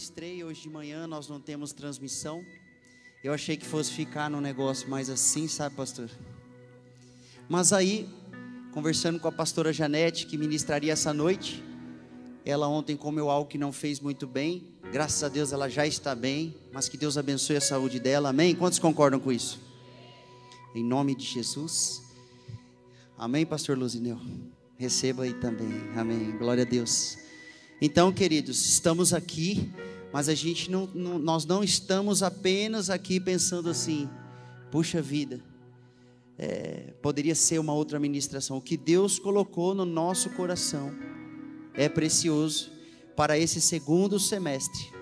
Ministrei hoje de manhã, nós não temos transmissão. Eu achei que fosse ficar num negócio mais assim, sabe, pastor? Mas aí, conversando com a pastora Janete, que ministraria essa noite, ela ontem comeu algo que não fez muito bem. Graças a Deus ela já está bem, mas que Deus abençoe a saúde dela. Amém? Quantos concordam com isso? Em nome de Jesus. Amém, pastor Luzineu. Receba aí também. Amém. Glória a Deus. Então, queridos, estamos aqui, mas a gente não, não, nós não estamos apenas aqui pensando assim, puxa vida, é, poderia ser uma outra ministração. O que Deus colocou no nosso coração é precioso para esse segundo semestre.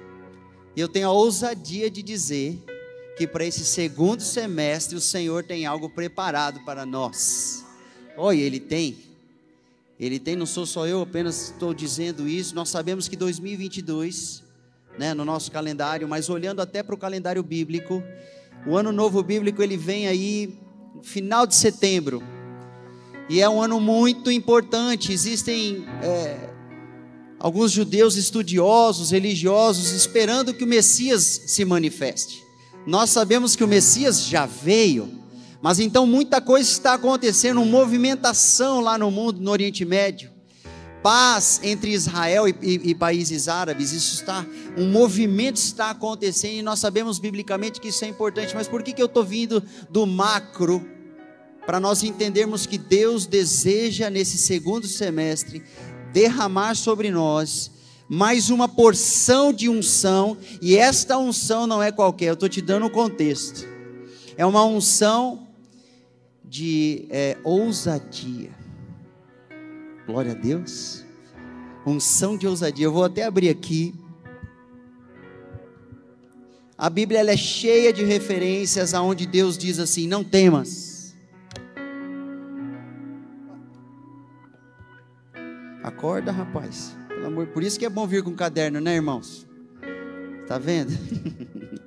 E eu tenho a ousadia de dizer que para esse segundo semestre o Senhor tem algo preparado para nós. Olha, Ele tem. Ele tem, não sou só eu, apenas estou dizendo isso. Nós sabemos que 2022, né, no nosso calendário, mas olhando até para o calendário bíblico, o ano novo bíblico ele vem aí final de setembro e é um ano muito importante. Existem é, alguns judeus estudiosos, religiosos, esperando que o Messias se manifeste. Nós sabemos que o Messias já veio, mas então muita coisa está acontecendo, movimentação lá no mundo, no Oriente Médio. Paz entre Israel e, e, e, países árabes, isso está, um movimento está acontecendo e nós sabemos biblicamente que isso é importante, mas por que, que eu estou vindo do macro? Para nós entendermos que Deus deseja nesse segundo semestre derramar sobre nós mais uma porção de unção, e esta unção não é qualquer, eu estou te dando o contexto, é uma unção de é, ousadia. Glória a Deus. Unção de ousadia. Eu vou até abrir aqui. A Bíblia ela é cheia de referências aonde Deus diz assim: não temas. Acorda, rapaz. Pelo amor, por isso que é bom vir com caderno, né, irmãos? Tá vendo?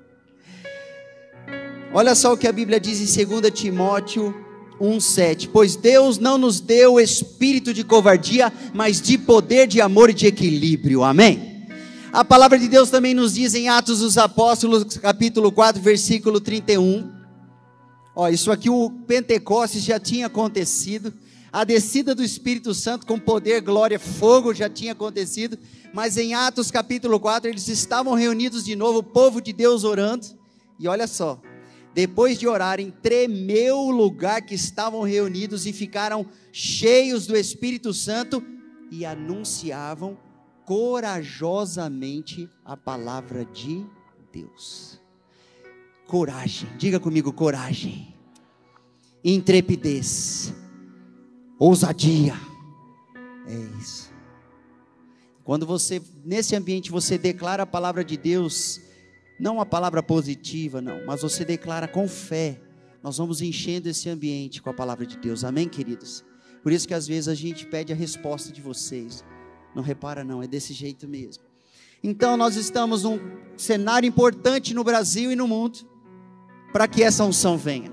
Olha só o que a Bíblia diz em 2 Timóteo 1:7. Pois Deus não nos deu espírito de covardia, mas de poder, de amor e de equilíbrio. Amém. A palavra de Deus também nos diz em Atos dos Apóstolos, capítulo 4, versículo 31. Ó, isso aqui o Pentecostes já tinha acontecido. A descida do Espírito Santo com poder, glória, fogo já tinha acontecido, mas em Atos capítulo 4 eles estavam reunidos de novo, o povo de Deus orando. E olha só, depois de orarem, tremeu o lugar que estavam reunidos e ficaram cheios do Espírito Santo e anunciavam corajosamente a palavra de Deus. Coragem, diga comigo: coragem, intrepidez, ousadia. É isso. Quando você, nesse ambiente, você declara a palavra de Deus, não uma palavra positiva, não, mas você declara com fé. Nós vamos enchendo esse ambiente com a palavra de Deus. Amém, queridos? Por isso que às vezes a gente pede a resposta de vocês. Não repara não, é desse jeito mesmo. Então nós estamos num cenário importante no Brasil e no mundo para que essa unção venha.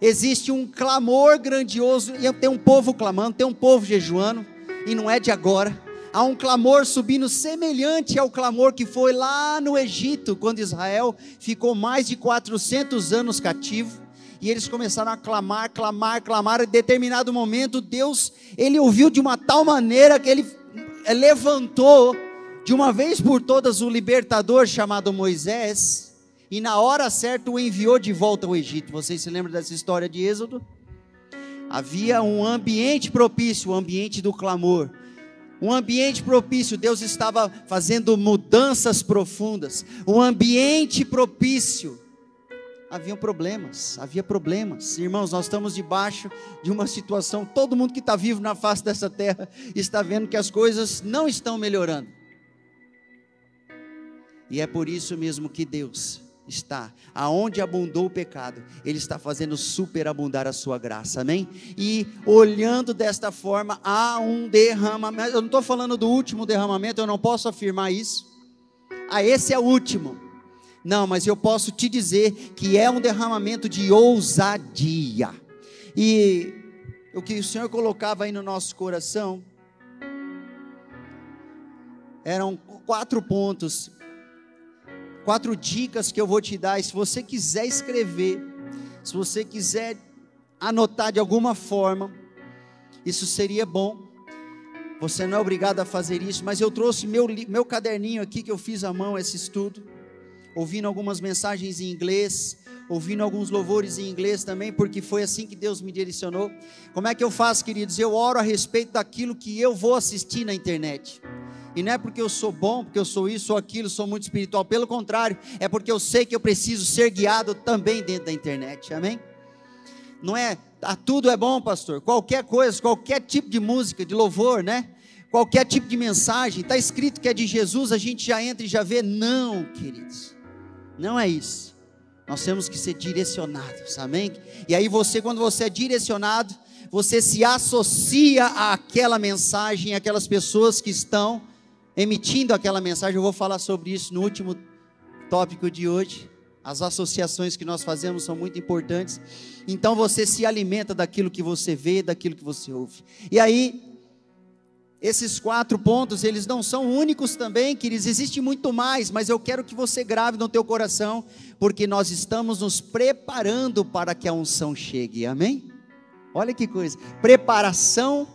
Existe um clamor grandioso e tem um povo clamando, tem um povo jejuando e não é de agora há um clamor subindo semelhante ao clamor que foi lá no Egito, quando Israel ficou mais de 400 anos cativo. E eles começaram a clamar, clamar, clamar. Em determinado momento, Deus, ele ouviu de uma tal maneira que ele eh, levantou de uma vez por todas o libertador chamado Moisés, e na hora certa o enviou de volta ao Egito. Vocês se lembram dessa história de Êxodo? Havia um ambiente propício, o um ambiente do clamor um ambiente propício, Deus estava fazendo mudanças profundas, um ambiente propício, haviam problemas, havia problemas. Irmãos, nós estamos debaixo de uma situação, todo mundo que está vivo na face dessa terra está vendo que as coisas não estão melhorando. E é por isso mesmo que Deus está, aonde abundou o pecado, Ele está fazendo superabundar a sua graça, amém? E olhando desta forma, há um derramamento. Eu não estou falando do último derramamento, eu não posso afirmar isso. Ah, esse é o último. Não, mas eu posso te dizer que é um derramamento de ousadia. E o que o Senhor colocava aí no nosso coração eram quatro pontos, quatro dicas que eu vou te dar. E se você quiser escrever, se você quiser anotar de alguma forma, isso seria bom. Você não é obrigado a fazer isso, mas eu trouxe meu, meu caderninho aqui que eu fiz à mão esse estudo ouvindo algumas mensagens em inglês, ouvindo alguns louvores em inglês também, porque foi assim que Deus me direcionou. Como é que eu faço, queridos? Eu oro a respeito daquilo que eu vou assistir na internet. E não é porque eu sou bom, porque eu sou isso ou aquilo, sou muito espiritual. Pelo contrário, é porque eu sei que eu preciso ser guiado também dentro da internet. Amém? Não é, ah, tudo é bom, pastor. Qualquer coisa, qualquer tipo de música, de louvor, né? Qualquer tipo de mensagem, está escrito que é de Jesus, a gente já entra e já vê. Não, queridos. Não é isso. Nós temos que ser direcionados, amém? E aí você, quando você é direcionado, você se associa àquela mensagem, àquelas pessoas que estão emitindo aquela mensagem. Eu vou falar sobre isso no último tópico de hoje. As associações que nós fazemos são muito importantes. Então você se alimenta daquilo que você vê, daquilo que você ouve. E aí, esses quatro pontos, eles não são únicos também, queridos, existe muito mais, mas eu quero que você grave no teu coração, porque nós estamos nos preparando para que a unção chegue, amém? Olha que coisa, preparação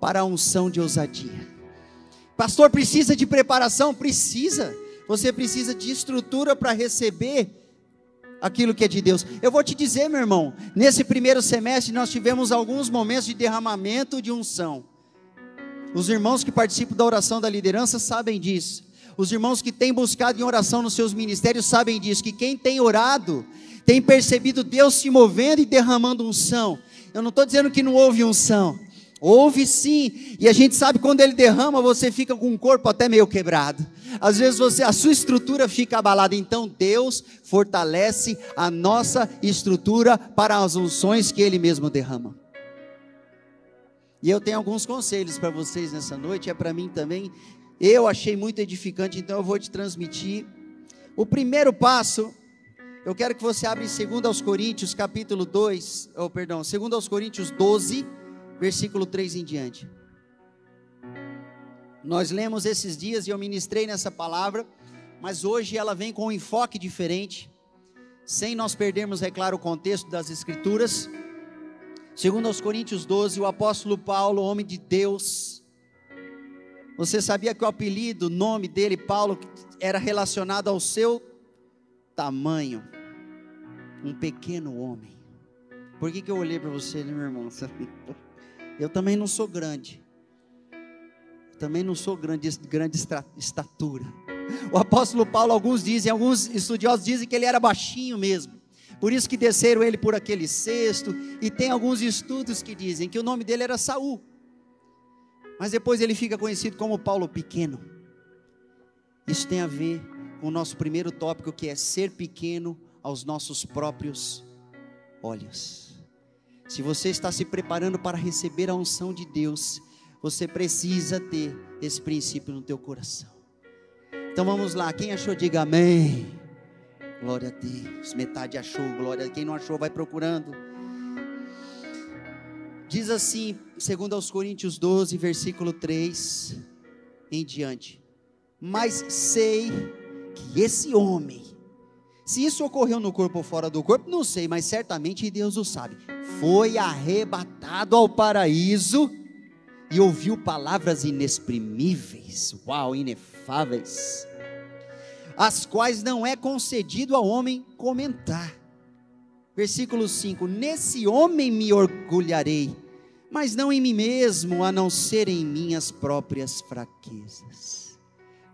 para a unção de ousadia. Pastor, precisa de preparação? Precisa, você precisa de estrutura para receber aquilo que é de Deus. Eu vou te dizer, meu irmão, nesse primeiro semestre nós tivemos alguns momentos de derramamento de unção. Os irmãos que participam da oração da liderança sabem disso. Os irmãos que têm buscado em oração nos seus ministérios sabem disso. Que quem tem orado tem percebido Deus se movendo e derramando unção. Eu não estou dizendo que não houve unção. Houve sim, e a gente sabe quando ele derrama, você fica com o corpo até meio quebrado. Às vezes você, a sua estrutura fica abalada. Então Deus fortalece a nossa estrutura para as unções que Ele mesmo derrama. E eu tenho alguns conselhos para vocês nessa noite, é para mim também. Eu achei muito edificante, então eu vou te transmitir. O primeiro passo, eu quero que você abra em 2 aos Coríntios, capítulo 2, ou oh, perdão, 2 aos Coríntios 12, versículo 3 em diante. Nós lemos esses dias e eu ministrei nessa palavra, mas hoje ela vem com um enfoque diferente, sem nós perdermos, é claro, o contexto das escrituras. Segundo aos Coríntios 12, o apóstolo Paulo, homem de Deus, você sabia que o apelido, o nome dele, Paulo, era relacionado ao seu tamanho, um pequeno homem. Por que, que eu olhei para você, meu irmão? Eu também não sou grande. Também não sou grande, grande estatura. O apóstolo Paulo, alguns dizem, alguns estudiosos dizem que ele era baixinho mesmo. Por isso que desceram ele por aquele cesto, e tem alguns estudos que dizem que o nome dele era Saul. Mas depois ele fica conhecido como Paulo Pequeno. Isso tem a ver com o nosso primeiro tópico, que é ser pequeno aos nossos próprios olhos. Se você está se preparando para receber a unção de Deus, você precisa ter esse princípio no teu coração. Então vamos lá, quem achou, diga amém. Glória a Deus. Metade achou, glória. Quem não achou, vai procurando. Diz assim, segundo aos Coríntios 12, versículo 3 em diante. Mas sei que esse homem, se isso ocorreu no corpo ou fora do corpo, não sei, mas certamente Deus o sabe. Foi arrebatado ao paraíso e ouviu palavras inexprimíveis, uau, inefáveis as quais não é concedido ao homem comentar. Versículo 5: Nesse homem me orgulharei, mas não em mim mesmo, a não ser em minhas próprias fraquezas.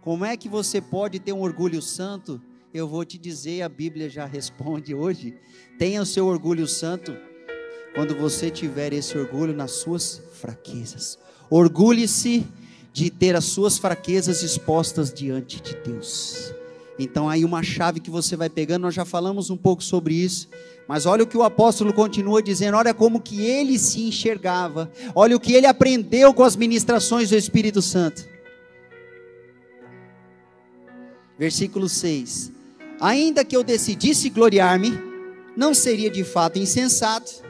Como é que você pode ter um orgulho santo? eu vou te dizer, a Bíblia já responde hoje. Tenha o seu orgulho santo quando você tiver esse orgulho nas suas fraquezas. Orgulhe-se de ter as suas fraquezas expostas diante de Deus. Então aí uma chave que você vai pegando, nós já falamos um pouco sobre isso, mas olha o que o apóstolo continua dizendo, olha como que ele se enxergava, olha o que ele aprendeu com as ministrações do Espírito Santo. Versículo 6: Ainda que eu decidisse gloriar-me, não seria de fato insensato,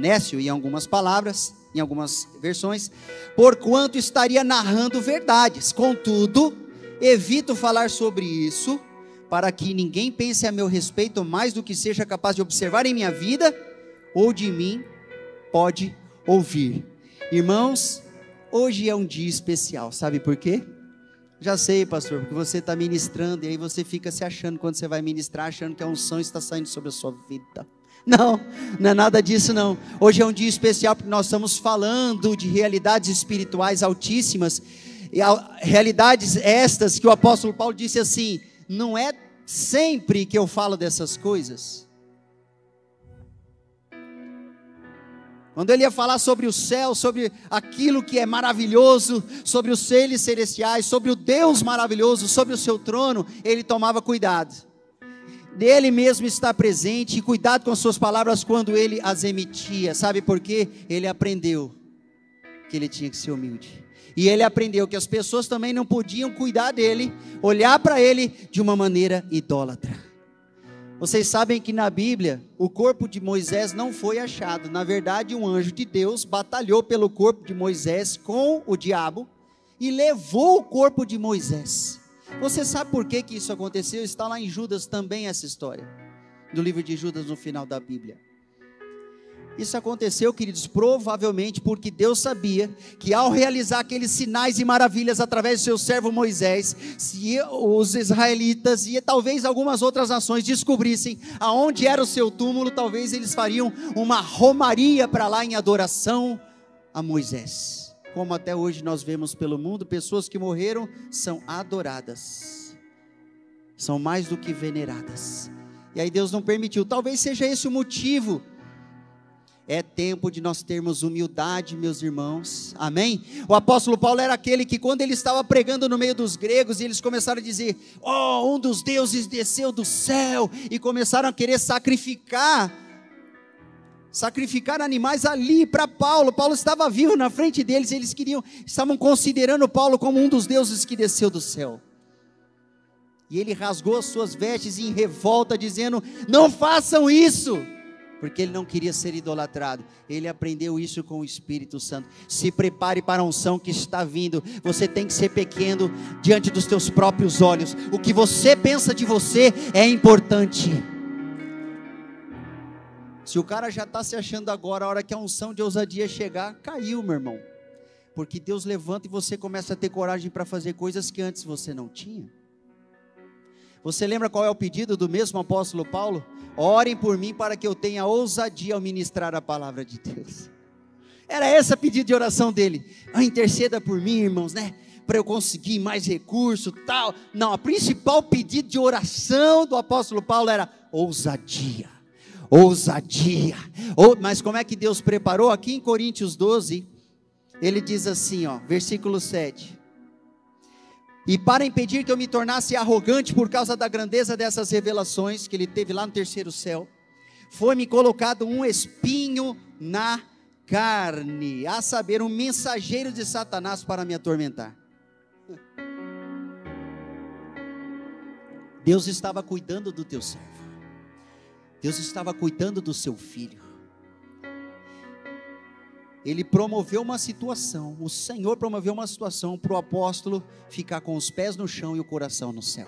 nécio em algumas palavras, em algumas versões, porquanto estaria narrando verdades. Contudo, evito falar sobre isso, para que ninguém pense a meu respeito mais do que seja capaz de observar em minha vida ou de mim pode ouvir. Irmãos, hoje é um dia especial, sabe por quê? Já sei, pastor, porque você está ministrando e aí você fica se achando quando você vai ministrar, achando que a unção está saindo sobre a sua vida. Não, não é nada disso não. Hoje é um dia especial porque nós estamos falando de realidades espirituais altíssimas. E realidades estas que o apóstolo Paulo disse assim: não é sempre que eu falo dessas coisas. Quando ele ia falar sobre o céu, sobre aquilo que é maravilhoso, sobre os seres celestiais, sobre o Deus maravilhoso, sobre o seu trono, ele tomava cuidado. Dele mesmo está presente e cuidado com as suas palavras quando ele as emitia. Sabe por quê? Ele aprendeu que ele tinha que ser humilde. E ele aprendeu que as pessoas também não podiam cuidar dele, olhar para ele de uma maneira idólatra. Vocês sabem que na Bíblia o corpo de Moisés não foi achado. Na verdade, um anjo de Deus batalhou pelo corpo de Moisés com o diabo e levou o corpo de Moisés. Você sabe por que, que isso aconteceu? Está lá em Judas também essa história, do livro de Judas no final da Bíblia. Isso aconteceu, queridos, provavelmente porque Deus sabia que ao realizar aqueles sinais e maravilhas através do seu servo Moisés, se os israelitas e talvez algumas outras nações descobrissem aonde era o seu túmulo, talvez eles fariam uma romaria para lá em adoração a Moisés. Como até hoje nós vemos pelo mundo, pessoas que morreram são adoradas, são mais do que veneradas. E aí Deus não permitiu. Talvez seja esse o motivo é tempo de nós termos humildade, meus irmãos. Amém? O apóstolo Paulo era aquele que, quando ele estava pregando no meio dos gregos, e eles começaram a dizer: Oh, um dos deuses desceu do céu, e começaram a querer sacrificar. Sacrificar animais ali para Paulo. Paulo estava vivo na frente deles, eles queriam, estavam considerando Paulo como um dos deuses que desceu do céu. E ele rasgou as suas vestes em revolta, dizendo: Não façam isso porque ele não queria ser idolatrado. Ele aprendeu isso com o Espírito Santo. Se prepare para a unção que está vindo. Você tem que ser pequeno diante dos teus próprios olhos. O que você pensa de você é importante. Se o cara já está se achando agora, a hora que a unção de ousadia chegar, caiu, meu irmão. Porque Deus levanta e você começa a ter coragem para fazer coisas que antes você não tinha. Você lembra qual é o pedido do mesmo apóstolo Paulo? Orem por mim para que eu tenha ousadia ao ministrar a palavra de Deus. Era esse o pedido de oração dele. Ah, interceda por mim, irmãos, né? Para eu conseguir mais recurso, tal. Não, a principal pedido de oração do apóstolo Paulo era ousadia. Ousadia. Ou, mas como é que Deus preparou? Aqui em Coríntios 12, ele diz assim, ó, versículo 7. E para impedir que eu me tornasse arrogante por causa da grandeza dessas revelações que ele teve lá no terceiro céu, foi-me colocado um espinho na carne, a saber, um mensageiro de Satanás para me atormentar. Deus estava cuidando do teu servo. Deus estava cuidando do seu filho ele promoveu uma situação, o Senhor promoveu uma situação para o apóstolo ficar com os pés no chão e o coração no céu.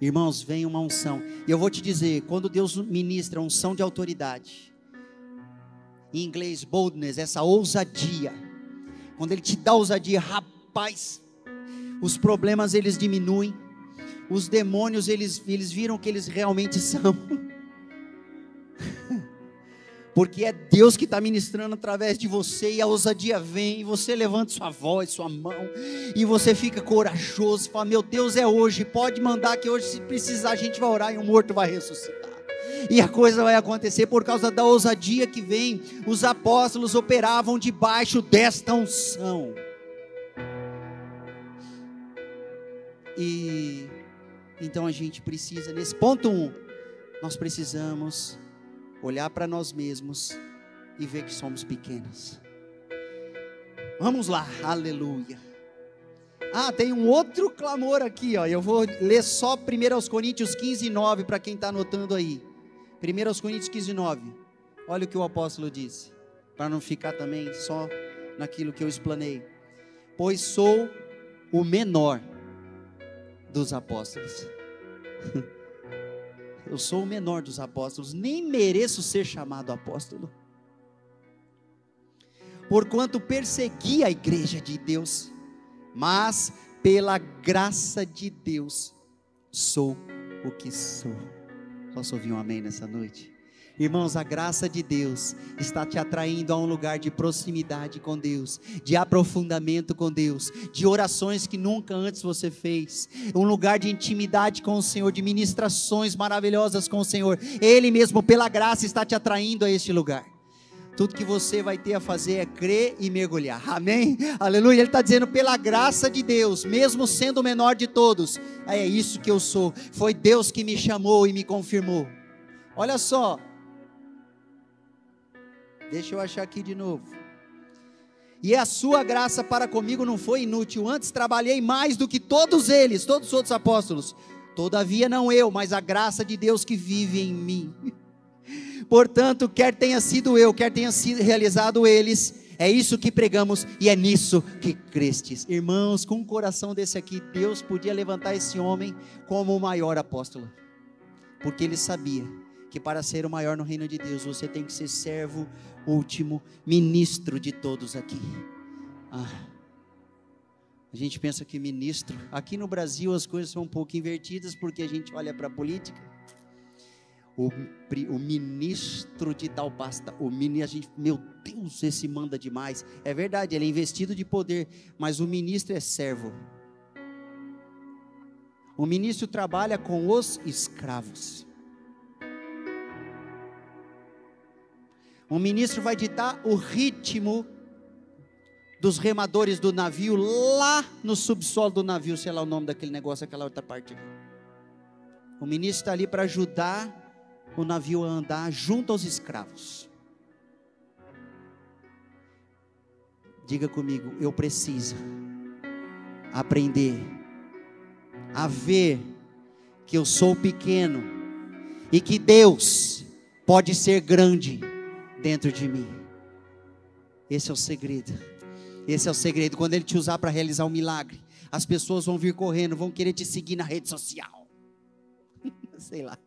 Irmãos, vem uma unção. E eu vou te dizer, quando Deus ministra unção de autoridade, em inglês boldness, essa ousadia, quando ele te dá ousadia, rapaz, os problemas eles diminuem, os demônios eles, eles viram que eles realmente são. porque é Deus que está ministrando através de você e a ousadia vem, e você levanta sua voz, sua mão, e você fica corajoso, fala: Meu Deus, é hoje, pode mandar que hoje, se precisar, a gente vai orar e o morto vai ressuscitar. E a coisa vai acontecer por causa da ousadia que vem. Os apóstolos operavam debaixo desta unção. E então a gente precisa, nesse ponto um, nós precisamos olhar para nós mesmos e ver que somos pequenos. Vamos lá, aleluia. Ah, tem um outro clamor aqui, ó. Eu vou ler só 1 Coríntios 15, 9, para quem está anotando aí. 1 Coríntios 15, 9. Olha o que o apóstolo disse, para não ficar também só naquilo que eu explanei. Pois sou o menor dos apóstolos. Eu sou o menor dos apóstolos, nem mereço ser chamado apóstolo. Porquanto persegui a igreja de Deus, mas pela graça de Deus sou o que sou. Posso ouvir um amém nessa noite? Irmãos, a graça de Deus está te atraindo a um lugar de proximidade com Deus, de aprofundamento com Deus, de orações que nunca antes você fez, um lugar de intimidade com o Senhor, de ministrações maravilhosas com o Senhor. Ele mesmo, pela graça, está te atraindo a este lugar. Tudo que você vai ter a fazer é crer e mergulhar. Amém? Aleluia. Ele está dizendo, pela graça de Deus, mesmo sendo o menor de todos, é isso que eu sou. Foi Deus que me chamou e me confirmou. Olha só, Deixa eu achar aqui de novo. E a sua graça para comigo não foi inútil. Antes trabalhei mais do que todos eles, todos os outros apóstolos. Todavia não eu, mas a graça de Deus que vive em mim. Portanto, quer tenha sido eu, quer tenha sido realizado eles, é isso que pregamos e é nisso que crestes. Irmãos, com um coração desse aqui, Deus podia levantar esse homem como o maior apóstolo, porque ele sabia que para ser o maior no reino de Deus, você tem que ser servo último ministro de todos aqui. Ah, a gente pensa que ministro. Aqui no Brasil as coisas são um pouco invertidas porque a gente olha para a política. O, o, ministro de tal pasta, o ministro, a gente, meu Deus, esse manda demais. É verdade, ele é investido de poder, mas o ministro é servo. O ministro trabalha com os escravos. Um ministro vai ditar o ritmo dos remadores do navio lá no subsolo do navio, sei lá o nome daquele negócio, aquela outra parte. O ministro está ali para ajudar o navio a andar junto aos escravos. Diga comigo, eu preciso aprender a ver que eu sou pequeno e que Deus pode ser grande dentro de mim. Esse é o segredo. Esse é o segredo. Quando Ele te usar para realizar um milagre, as pessoas vão vir correndo, vão querer te seguir na rede social. Sei lá.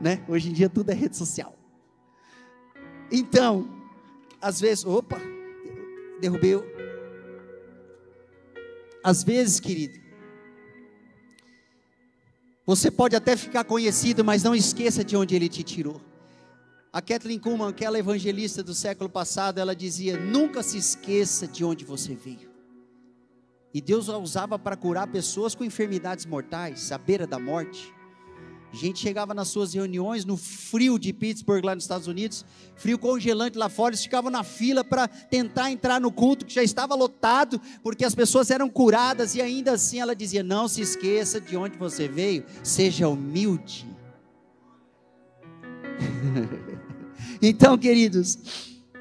Né? Hoje em dia tudo é rede social. Então, às vezes, opa, derrubei. Às vezes, querido, você pode até ficar conhecido, mas não esqueça de onde ele te tirou. A Kathleen Kuhlman, aquela evangelista do século passado, ela dizia: nunca se esqueça de onde você veio. E Deus a usava para curar pessoas com enfermidades mortais, à beira da morte. A gente chegava nas suas reuniões no frio de Pittsburgh, lá nos Estados Unidos, frio congelante lá fora, eles ficavam na fila para tentar entrar no culto que já estava lotado, porque as pessoas eram curadas, e ainda assim ela dizia: Não se esqueça de onde você veio, seja humilde. Então, queridos,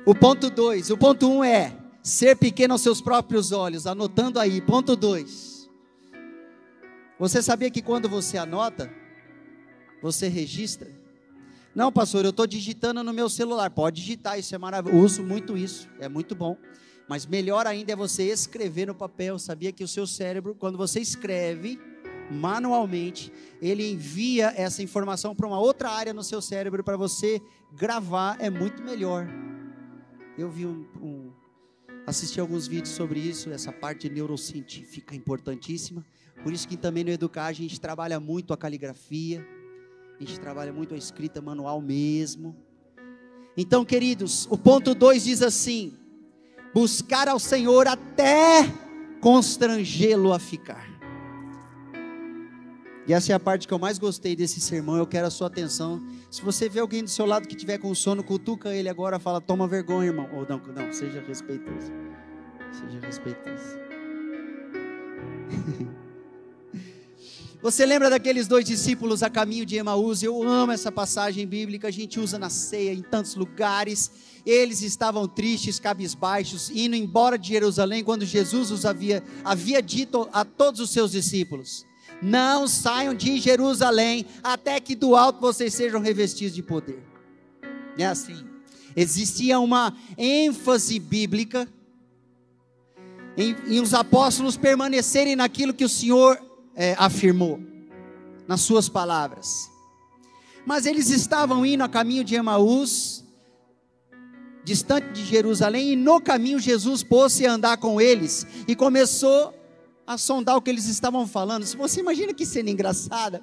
o ponto 2, o ponto 1 um é ser pequeno aos seus próprios olhos, anotando aí. Ponto 2. Você sabia que quando você anota, você registra? Não, pastor, eu estou digitando no meu celular. Pode digitar, isso é maravilhoso. Uso muito isso, é muito bom. Mas melhor ainda é você escrever no papel. Sabia que o seu cérebro, quando você escreve, manualmente, ele envia essa informação para uma outra área no seu cérebro para você gravar, é muito melhor. Eu vi um, um, assisti alguns vídeos sobre isso, essa parte neurocientífica importantíssima. Por isso que também no Educar a gente trabalha muito a caligrafia, a gente trabalha muito a escrita manual mesmo. Então, queridos, o ponto 2 diz assim: buscar ao Senhor até constrangê-lo a ficar. E essa é a parte que eu mais gostei desse sermão. Eu quero a sua atenção. Se você vê alguém do seu lado que tiver com sono, cutuca ele agora, fala: toma vergonha, irmão. Ou não, não, seja respeitoso. Seja respeitoso. Você lembra daqueles dois discípulos a caminho de Emaús? Eu amo essa passagem bíblica, a gente usa na ceia em tantos lugares. Eles estavam tristes, cabisbaixos, indo embora de Jerusalém quando Jesus os havia, havia dito a todos os seus discípulos: Não saiam de Jerusalém até que do alto vocês sejam revestidos de poder. É assim. Existia uma ênfase bíblica em, em os apóstolos permanecerem naquilo que o Senhor é, afirmou, nas suas palavras. Mas eles estavam indo a caminho de Emaús, distante de Jerusalém, e no caminho Jesus pôs-se a andar com eles e começou a sondar o que eles estavam falando. Se você imagina que cena engraçada,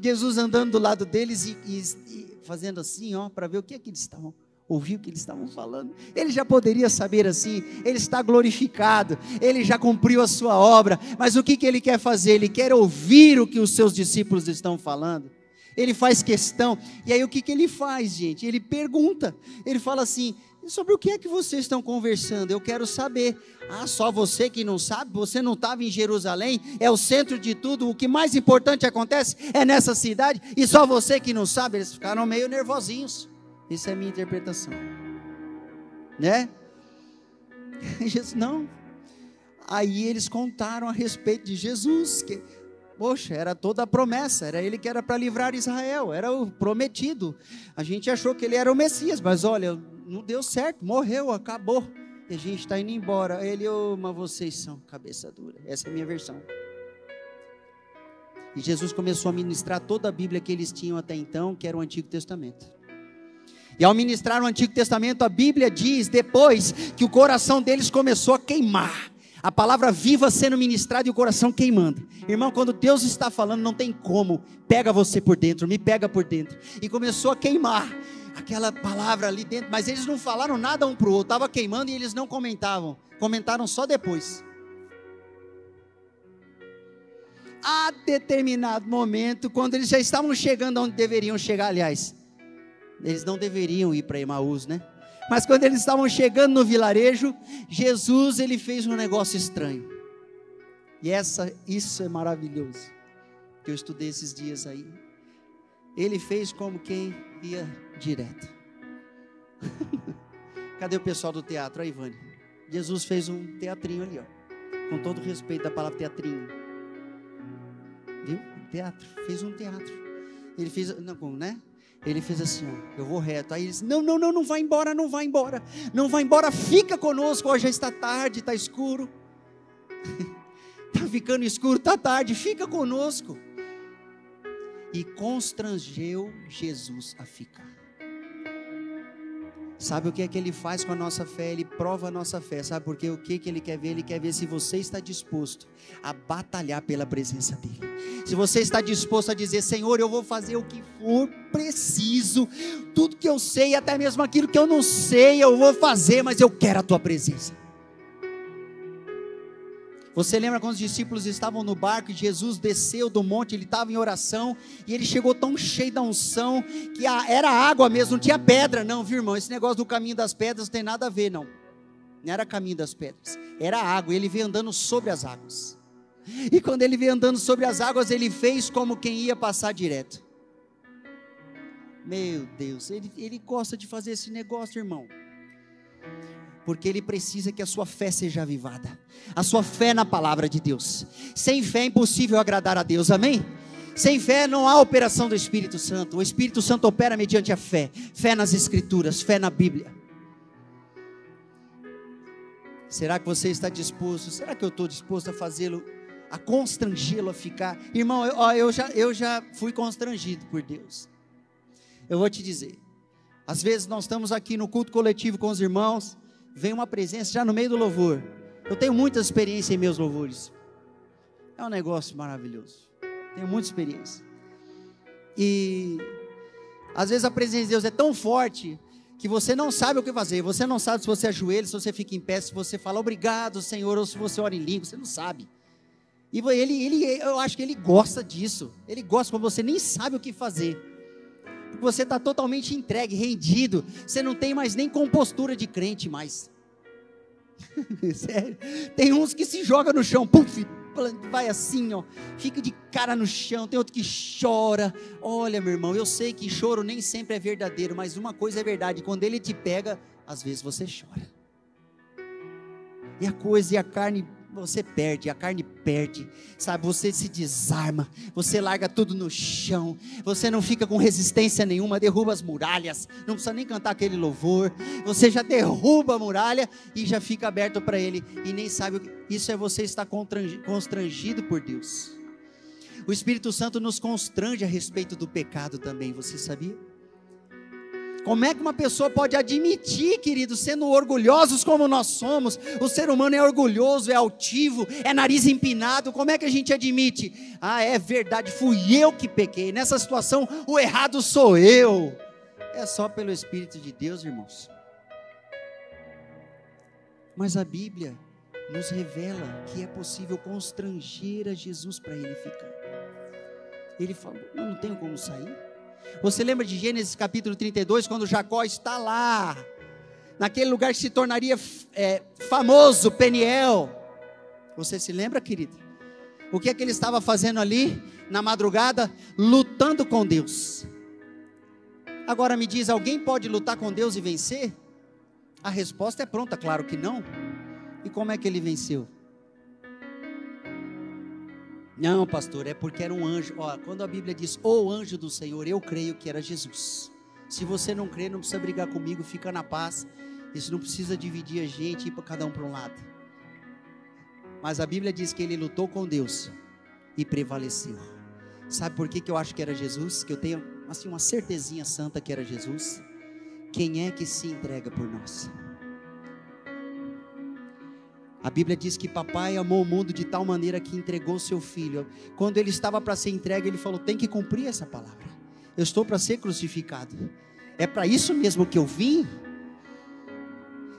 Jesus andando do lado deles e, e, e fazendo assim, ó, para ver o que é que eles estavam ouviu o que eles estavam falando. Ele já poderia saber assim, ele está glorificado, ele já cumpriu a sua obra, mas o que, que ele quer fazer? Ele quer ouvir o que os seus discípulos estão falando. Ele faz questão, e aí o que, que ele faz, gente? Ele pergunta, ele fala assim: sobre o que é que vocês estão conversando? Eu quero saber. Ah, só você que não sabe, você não estava em Jerusalém, é o centro de tudo, o que mais importante acontece é nessa cidade, e só você que não sabe. Eles ficaram meio nervosinhos. Isso é a minha interpretação. Né? Jesus, não. Aí eles contaram a respeito de Jesus, que, poxa, era toda a promessa, era ele que era para livrar Israel, era o prometido. A gente achou que ele era o Messias, mas olha, não deu certo, morreu, acabou. E a gente está indo embora. Ele, oh, mas vocês são cabeça dura. Essa é a minha versão. E Jesus começou a ministrar toda a Bíblia que eles tinham até então, que era o Antigo Testamento. E ao ministrar o Antigo Testamento, a Bíblia diz depois que o coração deles começou a queimar. A palavra viva sendo ministrada e o coração queimando. Irmão, quando Deus está falando, não tem como. Pega você por dentro, me pega por dentro. E começou a queimar aquela palavra ali dentro. Mas eles não falaram nada um para o outro. Estava queimando e eles não comentavam. Comentaram só depois. A determinado momento, quando eles já estavam chegando onde deveriam chegar, aliás, eles não deveriam ir para Emaús, né? Mas quando eles estavam chegando no vilarejo, Jesus ele fez um negócio estranho. E essa, isso é maravilhoso. Que eu estudei esses dias aí. Ele fez como quem ia direto. Cadê o pessoal do teatro? Aí, Ivane. Jesus fez um teatrinho ali, ó. Com todo respeito da palavra teatrinho. Viu? Teatro. Fez um teatro. Ele fez, não, como, né? Ele fez assim, ó, eu vou reto. Aí ele disse: Não, não, não, não vai embora, não vai embora. Não vai embora, fica conosco. Hoje já está tarde, está escuro. Está ficando escuro, está tarde, fica conosco. E constrangeu Jesus a ficar. Sabe o que é que ele faz com a nossa fé? Ele prova a nossa fé. Sabe por quê? O que, que ele quer ver? Ele quer ver se você está disposto a batalhar pela presença dele. Se você está disposto a dizer, Senhor, eu vou fazer o que for preciso, tudo que eu sei, até mesmo aquilo que eu não sei, eu vou fazer, mas eu quero a tua presença. Você lembra quando os discípulos estavam no barco e Jesus desceu do monte, ele estava em oração e ele chegou tão cheio da unção que era água mesmo, não tinha pedra, não, viu irmão? Esse negócio do caminho das pedras não tem nada a ver, não. Não era caminho das pedras, era água, ele veio andando sobre as águas. E quando ele veio andando sobre as águas, ele fez como quem ia passar direto. Meu Deus, ele, ele gosta de fazer esse negócio, irmão porque ele precisa que a sua fé seja avivada, a sua fé na palavra de Deus. Sem fé é impossível agradar a Deus, amém? Sem fé não há operação do Espírito Santo. O Espírito Santo opera mediante a fé, fé nas Escrituras, fé na Bíblia. Será que você está disposto? Será que eu estou disposto a fazê-lo, a constrangê-lo a ficar? Irmão, eu, ó, eu, já, eu já fui constrangido por Deus. Eu vou te dizer. Às vezes nós estamos aqui no culto coletivo com os irmãos, vem uma presença já no meio do louvor. Eu tenho muita experiência em meus louvores. É um negócio maravilhoso. Tenho muita experiência. E às vezes a presença de Deus é tão forte que você não sabe o que fazer. Você não sabe se você ajoelha, se você fica em pé, se você fala obrigado, Senhor, ou se você ora em língua, você não sabe. E ele, ele, eu acho que ele gosta disso. Ele gosta quando você nem sabe o que fazer. Porque você está totalmente entregue, rendido. Você não tem mais nem compostura de crente mais. Sério. Tem uns que se joga no chão, puf, vai assim, ó, fica de cara no chão. Tem outro que chora. Olha, meu irmão, eu sei que choro nem sempre é verdadeiro, mas uma coisa é verdade: quando ele te pega, às vezes você chora. E a coisa e a carne você perde, a carne perde, sabe? Você se desarma, você larga tudo no chão, você não fica com resistência nenhuma, derruba as muralhas, não precisa nem cantar aquele louvor, você já derruba a muralha e já fica aberto para Ele, e nem sabe o que. Isso é você estar constrangido por Deus. O Espírito Santo nos constrange a respeito do pecado também, você sabia? Como é que uma pessoa pode admitir, querido, sendo orgulhosos como nós somos? O ser humano é orgulhoso, é altivo, é nariz empinado. Como é que a gente admite? Ah, é verdade, fui eu que pequei. Nessa situação, o errado sou eu. É só pelo Espírito de Deus, irmãos. Mas a Bíblia nos revela que é possível constranger a Jesus para ele ficar. Ele falou: Eu não tenho como sair. Você lembra de Gênesis capítulo 32, quando Jacó está lá, naquele lugar que se tornaria é, famoso, Peniel? Você se lembra, querido? O que é que ele estava fazendo ali, na madrugada? Lutando com Deus. Agora me diz: alguém pode lutar com Deus e vencer? A resposta é pronta, claro que não. E como é que ele venceu? Não, pastor, é porque era um anjo. Ó, quando a Bíblia diz o anjo do Senhor, eu creio que era Jesus. Se você não crê, não precisa brigar comigo, fica na paz. Isso não precisa dividir a gente e ir para cada um para um lado. Mas a Bíblia diz que ele lutou com Deus e prevaleceu. Sabe por que, que eu acho que era Jesus? Que eu tenho assim uma certezinha santa que era Jesus. Quem é que se entrega por nós? A Bíblia diz que papai amou o mundo de tal maneira que entregou seu filho. Quando ele estava para ser entregue, ele falou: tem que cumprir essa palavra. Eu estou para ser crucificado. É para isso mesmo que eu vim.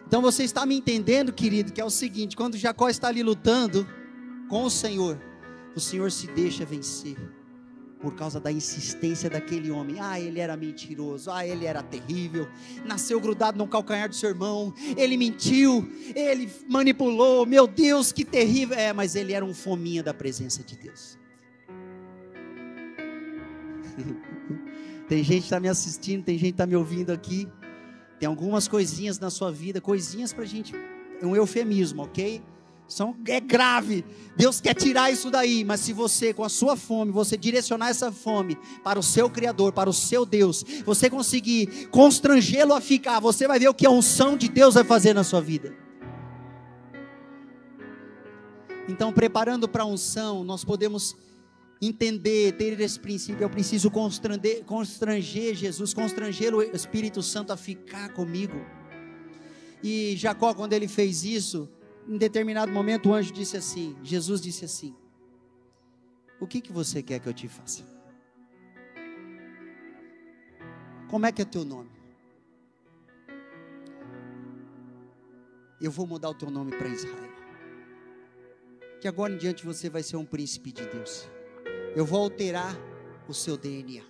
Então você está me entendendo, querido, que é o seguinte: quando Jacó está ali lutando com o Senhor, o Senhor se deixa vencer por causa da insistência daquele homem. Ah, ele era mentiroso, ah, ele era terrível, nasceu grudado no calcanhar do seu irmão, ele mentiu, ele manipulou, meu Deus, que terrível. É, mas ele era um fominha da presença de Deus. tem gente que está me assistindo, tem gente que está me ouvindo aqui. Tem algumas coisinhas na sua vida, coisinhas para a gente, é um eufemismo, ok? São, é grave. Deus quer tirar isso daí, mas se você, com a sua fome, você direcionar essa fome para o seu Criador, para o seu Deus, você conseguir constrangê-lo a ficar, você vai ver o que a unção de Deus vai fazer na sua vida. Então, preparando para a unção, nós podemos entender, ter esse princípio. Eu preciso constranger, constranger Jesus, constranger o Espírito Santo a ficar comigo. E Jacó, quando ele fez isso, em determinado momento o anjo disse assim: Jesus disse assim: O que, que você quer que eu te faça? Como é que é teu nome? Eu vou mudar o teu nome para Israel. Que agora em diante você vai ser um príncipe de Deus. Eu vou alterar o seu DNA.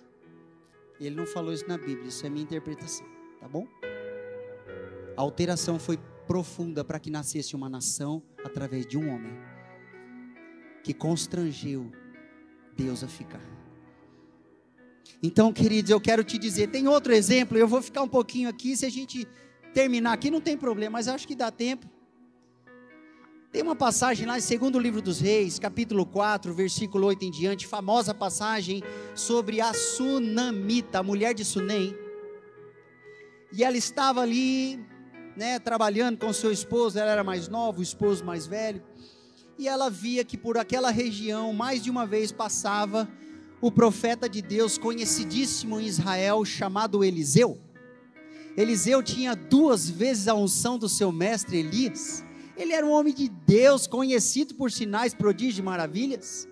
Ele não falou isso na Bíblia, isso é minha interpretação, tá bom? A alteração foi profunda para que nascesse uma nação através de um homem que constrangeu Deus a ficar. Então, queridos, eu quero te dizer, tem outro exemplo, eu vou ficar um pouquinho aqui, se a gente terminar aqui não tem problema, mas acho que dá tempo. Tem uma passagem lá em segundo livro dos Reis, capítulo 4, versículo 8 em diante, famosa passagem sobre a Sunamita, a mulher de Sunem. E ela estava ali né, trabalhando com seu esposo, ela era mais nova, o esposo mais velho, e ela via que por aquela região, mais de uma vez passava o profeta de Deus, conhecidíssimo em Israel, chamado Eliseu. Eliseu tinha duas vezes a unção do seu mestre Elias. Ele era um homem de Deus, conhecido por sinais, prodígios e maravilhas.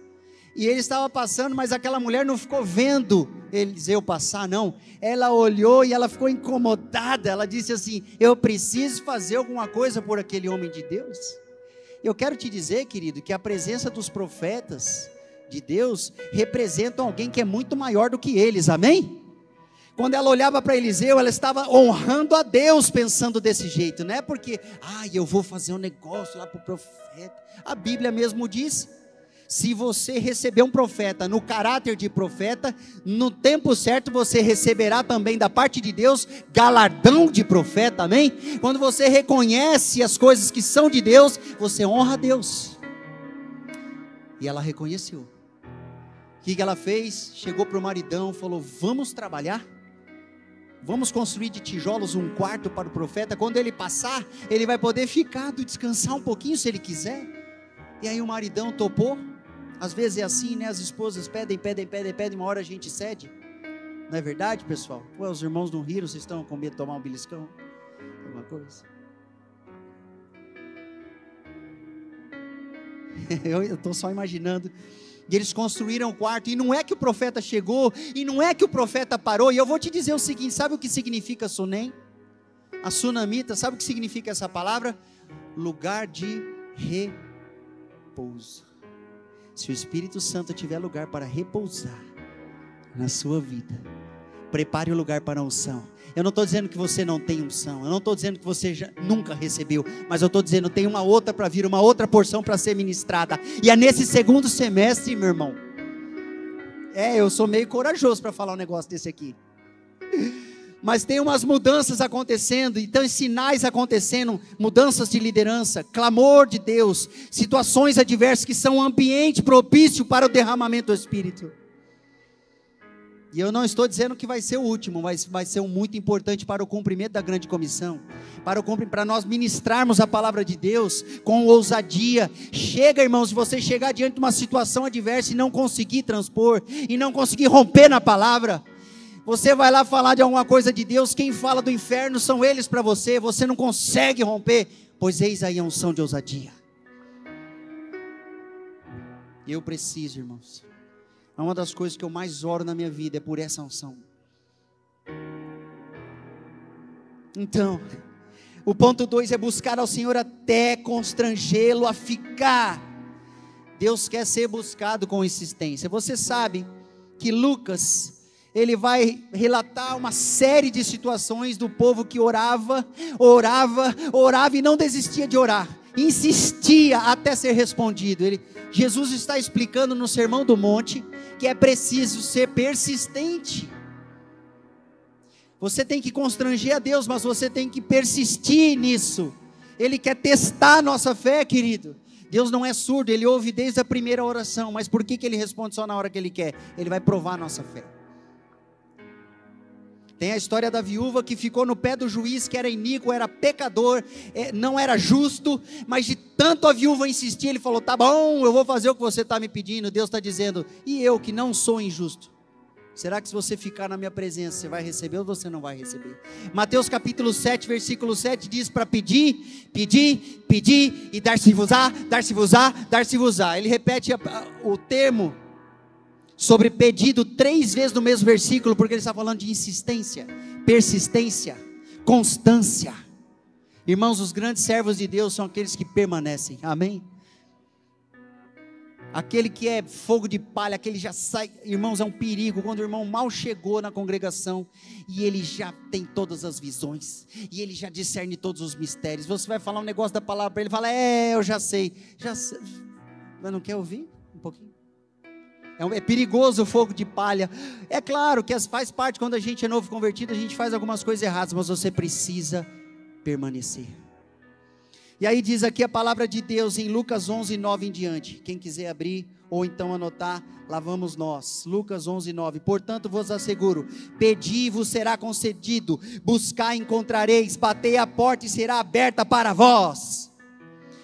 E ele estava passando, mas aquela mulher não ficou vendo Eliseu passar, não. Ela olhou e ela ficou incomodada. Ela disse assim: Eu preciso fazer alguma coisa por aquele homem de Deus. Eu quero te dizer, querido, que a presença dos profetas de Deus representam alguém que é muito maior do que eles, amém? Quando ela olhava para Eliseu, ela estava honrando a Deus pensando desse jeito, não é porque, ai, eu vou fazer um negócio lá para o profeta. A Bíblia mesmo diz se você receber um profeta no caráter de profeta, no tempo certo você receberá também da parte de Deus galardão de profeta, amém? Quando você reconhece as coisas que são de Deus, você honra a Deus. E ela reconheceu. O que ela fez? Chegou para o maridão, falou: Vamos trabalhar? Vamos construir de tijolos um quarto para o profeta. Quando ele passar, ele vai poder ficar, descansar um pouquinho se ele quiser. E aí o maridão topou. Às vezes é assim, né? As esposas pedem, pedem, pedem, pedem, uma hora a gente cede. Não é verdade, pessoal? Ué, os irmãos não riram, vocês estão com medo de tomar um beliscão? Alguma coisa? Eu estou só imaginando. E eles construíram o quarto, e não é que o profeta chegou, e não é que o profeta parou. E eu vou te dizer o seguinte: sabe o que significa Sunem? A sunamita, sabe o que significa essa palavra? Lugar de repouso. Se o Espírito Santo tiver lugar para repousar na sua vida, prepare o lugar para a unção. Eu não estou dizendo que você não tem unção, eu não estou dizendo que você já, nunca recebeu, mas eu estou dizendo tem uma outra para vir, uma outra porção para ser ministrada. E é nesse segundo semestre, meu irmão. É, eu sou meio corajoso para falar um negócio desse aqui mas tem umas mudanças acontecendo, então sinais acontecendo, mudanças de liderança, clamor de Deus, situações adversas que são um ambiente propício para o derramamento do Espírito. E eu não estou dizendo que vai ser o último, mas vai ser um muito importante para o cumprimento da grande comissão, para, o, para nós ministrarmos a palavra de Deus com ousadia. Chega, irmãos, se você chegar diante de uma situação adversa e não conseguir transpor, e não conseguir romper na palavra, você vai lá falar de alguma coisa de Deus, quem fala do inferno são eles para você, você não consegue romper, pois eis aí a unção de ousadia. Eu preciso, irmãos. É uma das coisas que eu mais oro na minha vida é por essa unção. Então, o ponto 2 é buscar ao Senhor até constrangê-lo a ficar. Deus quer ser buscado com insistência. Você sabe que Lucas ele vai relatar uma série de situações do povo que orava, orava, orava e não desistia de orar, insistia até ser respondido. Ele, Jesus está explicando no Sermão do Monte que é preciso ser persistente. Você tem que constranger a Deus, mas você tem que persistir nisso. Ele quer testar a nossa fé, querido. Deus não é surdo, ele ouve desde a primeira oração, mas por que, que ele responde só na hora que ele quer? Ele vai provar a nossa fé. Tem a história da viúva que ficou no pé do juiz, que era iníquo, era pecador, é, não era justo, mas de tanto a viúva insistir, ele falou: Tá bom, eu vou fazer o que você está me pedindo. Deus está dizendo: E eu que não sou injusto? Será que se você ficar na minha presença, você vai receber ou você não vai receber? Mateus capítulo 7, versículo 7 diz para pedir, pedir, pedir e dar-se-vos-á, dar-se-vos-á, dar-se-vos-á. Ele repete o termo sobre pedido três vezes no mesmo versículo, porque ele está falando de insistência, persistência, constância. Irmãos, os grandes servos de Deus são aqueles que permanecem, amém? Aquele que é fogo de palha, aquele já sai, irmãos, é um perigo quando o irmão mal chegou na congregação e ele já tem todas as visões, e ele já discerne todos os mistérios. Você vai falar um negócio da palavra para ele, fala: "É, eu já sei". Já sei. Mas não quer ouvir um pouquinho? É, é perigoso o fogo de palha. É claro que faz parte quando a gente é novo convertido, a gente faz algumas coisas erradas, mas você precisa permanecer. E aí diz aqui a palavra de Deus em Lucas 11, 9 em diante. Quem quiser abrir ou então anotar, lá vamos nós. Lucas 11, 9. Portanto vos asseguro: pedi e vos será concedido, buscar encontrareis, batei a porta e será aberta para vós.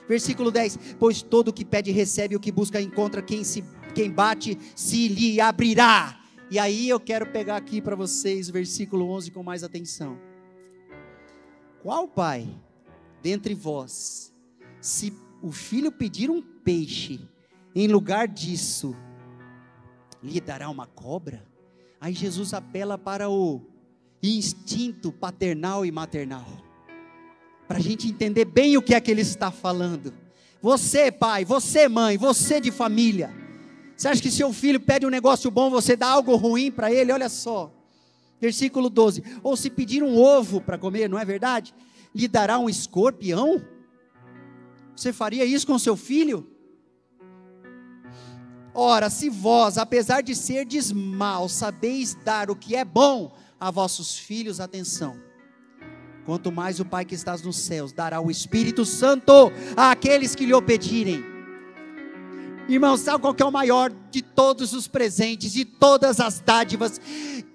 Versículo 10: Pois todo o que pede recebe, o que busca encontra, quem se quem bate se lhe abrirá. E aí eu quero pegar aqui para vocês o versículo 11 com mais atenção. Qual pai dentre vós, se o filho pedir um peixe, em lugar disso, lhe dará uma cobra? Aí Jesus apela para o instinto paternal e maternal, para a gente entender bem o que é que ele está falando. Você, pai, você, mãe, você de família, você acha que seu filho pede um negócio bom, você dá algo ruim para ele? Olha só, versículo 12: Ou se pedir um ovo para comer, não é verdade? Lhe dará um escorpião? Você faria isso com seu filho? Ora, se vós, apesar de serdes mal, sabeis dar o que é bom a vossos filhos, atenção. Quanto mais o Pai que estás nos céus dará o Espírito Santo àqueles que lhe o pedirem. Irmãos, sabe qual é o maior de todos os presentes, de todas as dádivas?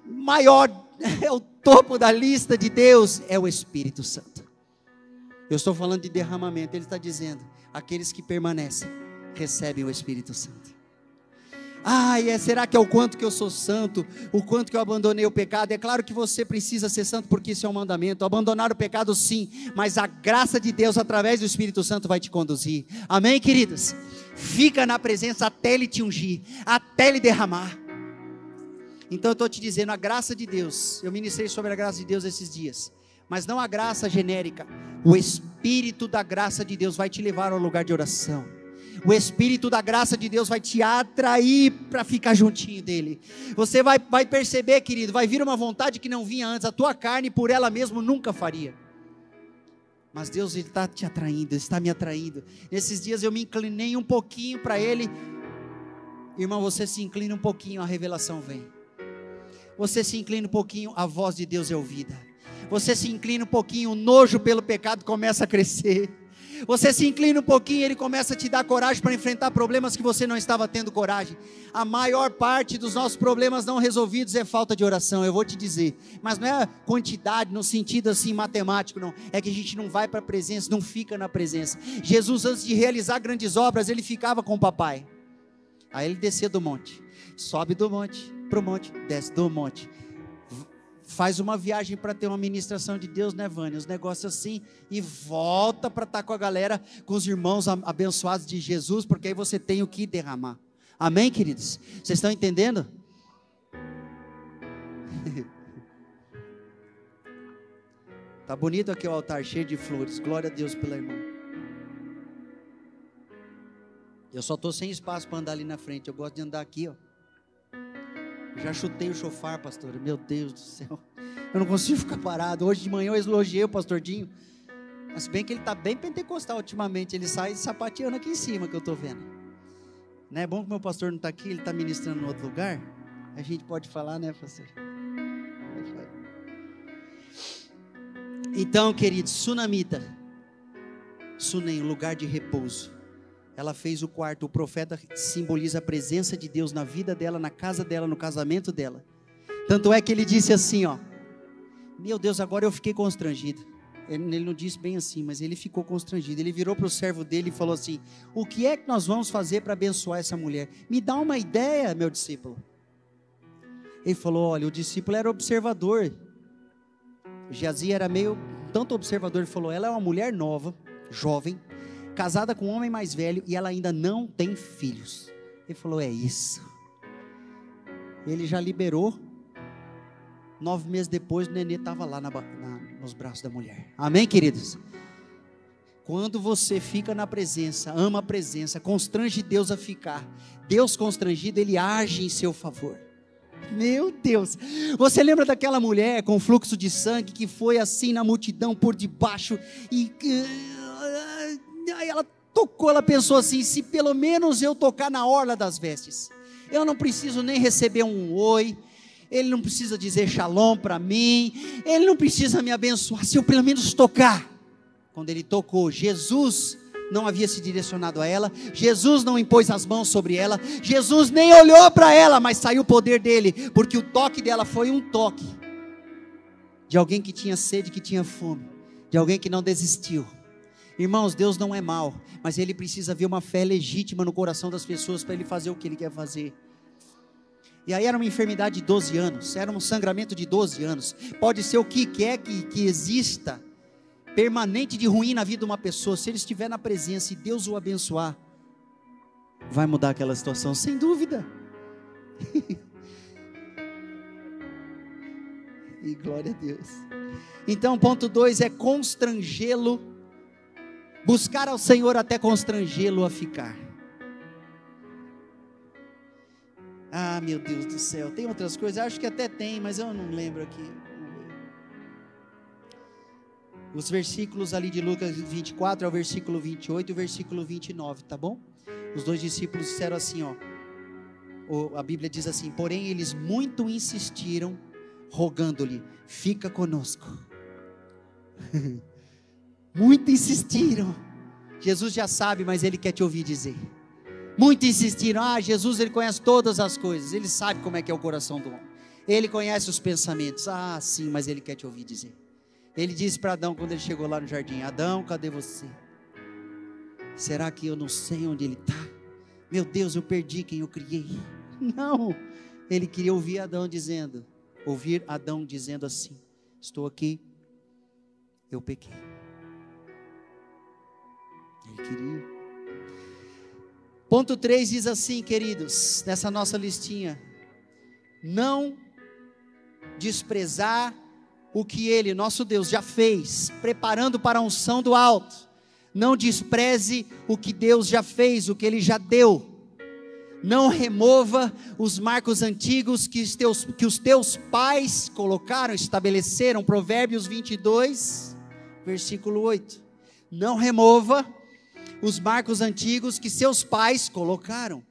Maior é o topo da lista de Deus, é o Espírito Santo. Eu estou falando de derramamento, ele está dizendo: aqueles que permanecem recebem o Espírito Santo. Ai, é, será que é o quanto que eu sou santo? O quanto que eu abandonei o pecado? É claro que você precisa ser santo porque isso é um mandamento. Abandonar o pecado, sim, mas a graça de Deus através do Espírito Santo vai te conduzir. Amém, queridos? Fica na presença até Ele te ungir, até Ele derramar. Então eu estou te dizendo, a graça de Deus, eu ministrei sobre a graça de Deus esses dias, mas não a graça genérica, o Espírito da graça de Deus vai te levar ao lugar de oração o Espírito da graça de Deus vai te atrair para ficar juntinho dele. Você vai, vai perceber, querido, vai vir uma vontade que não vinha antes, a tua carne por ela mesmo nunca faria. Mas Deus está te atraindo, está me atraindo. Nesses dias eu me inclinei um pouquinho para Ele. Irmão, você se inclina um pouquinho, a revelação vem. Você se inclina um pouquinho, a voz de Deus é ouvida. Você se inclina um pouquinho, o nojo pelo pecado começa a crescer. Você se inclina um pouquinho, ele começa a te dar coragem para enfrentar problemas que você não estava tendo coragem. A maior parte dos nossos problemas não resolvidos é falta de oração, eu vou te dizer. Mas não é quantidade no sentido assim matemático, não. É que a gente não vai para a presença, não fica na presença. Jesus, antes de realizar grandes obras, ele ficava com o papai. Aí ele descia do monte, sobe do monte para o monte, desce do monte faz uma viagem para ter uma ministração de Deus, né, Vânia? Os negócios assim, e volta para estar tá com a galera, com os irmãos abençoados de Jesus, porque aí você tem o que derramar. Amém, queridos? Vocês estão entendendo? tá bonito aqui o altar, cheio de flores. Glória a Deus pela irmã. Eu só estou sem espaço para andar ali na frente. Eu gosto de andar aqui, ó. Já chutei o chofar, pastor. Meu Deus do céu. Eu não consigo ficar parado. Hoje de manhã eu elogiei o pastor Dinho. Mas bem que ele está bem pentecostal ultimamente. Ele sai sapateando aqui em cima que eu estou vendo. Não é bom que meu pastor não está aqui, ele está ministrando em outro lugar. A gente pode falar, né, pastor? Então, queridos, Sunamita. Sunem, lugar de repouso ela fez o quarto. O profeta simboliza a presença de Deus na vida dela, na casa dela, no casamento dela. Tanto é que ele disse assim, ó: Meu Deus, agora eu fiquei constrangido. Ele não disse bem assim, mas ele ficou constrangido. Ele virou para o servo dele e falou assim: O que é que nós vamos fazer para abençoar essa mulher? Me dá uma ideia, meu discípulo. Ele falou: Olha, o discípulo era observador. Jazia era meio tanto observador. Ele falou: Ela é uma mulher nova, jovem, casada com um homem mais velho e ela ainda não tem filhos. Ele falou: É isso. Ele já liberou. Nove meses depois, o nenê estava lá na, na, nos braços da mulher. Amém, queridos? Quando você fica na presença, ama a presença, constrange Deus a ficar. Deus constrangido, ele age em seu favor. Meu Deus, você lembra daquela mulher com fluxo de sangue que foi assim na multidão por debaixo e Aí ela tocou, ela pensou assim: se pelo menos eu tocar na orla das vestes, eu não preciso nem receber um oi, ele não precisa dizer shalom para mim, ele não precisa me abençoar, se eu pelo menos tocar. Quando ele tocou, Jesus não havia se direcionado a ela, Jesus não impôs as mãos sobre ela, Jesus nem olhou para ela, mas saiu o poder dele, porque o toque dela foi um toque de alguém que tinha sede, que tinha fome, de alguém que não desistiu. Irmãos, Deus não é mal, mas Ele precisa ver uma fé legítima no coração das pessoas para Ele fazer o que Ele quer fazer. E aí era uma enfermidade de 12 anos, era um sangramento de 12 anos. Pode ser o que quer que, que exista, permanente de ruim na vida de uma pessoa, se ele estiver na presença e Deus o abençoar, vai mudar aquela situação, sem dúvida. e glória a Deus. Então, ponto 2 é constrangê-lo, buscar ao Senhor até constrangê-lo a ficar. Ah, meu Deus do céu, tem outras coisas? Acho que até tem, mas eu não lembro aqui. Os versículos ali de Lucas 24 é o versículo 28 e o versículo 29, tá bom? Os dois discípulos disseram assim, ó. A Bíblia diz assim: Porém, eles muito insistiram, rogando-lhe: Fica conosco. muito insistiram. Jesus já sabe, mas ele quer te ouvir dizer. Muito insistiram: Ah, Jesus, ele conhece todas as coisas, ele sabe como é que é o coração do homem. Ele conhece os pensamentos. Ah, sim, mas ele quer te ouvir dizer. Ele disse para Adão quando ele chegou lá no jardim: Adão, cadê você? Será que eu não sei onde ele está? Meu Deus, eu perdi quem eu criei. Não, ele queria ouvir Adão dizendo, ouvir Adão dizendo assim: Estou aqui, eu pequei. Ele queria. Ponto 3 diz assim, queridos, nessa nossa listinha: Não desprezar o que Ele, nosso Deus, já fez, preparando para a unção do alto não despreze o que Deus já fez, o que Ele já deu. Não remova os marcos antigos que os teus, que os teus pais colocaram, estabeleceram. Provérbios 22, versículo 8. Não remova os marcos antigos que seus pais colocaram.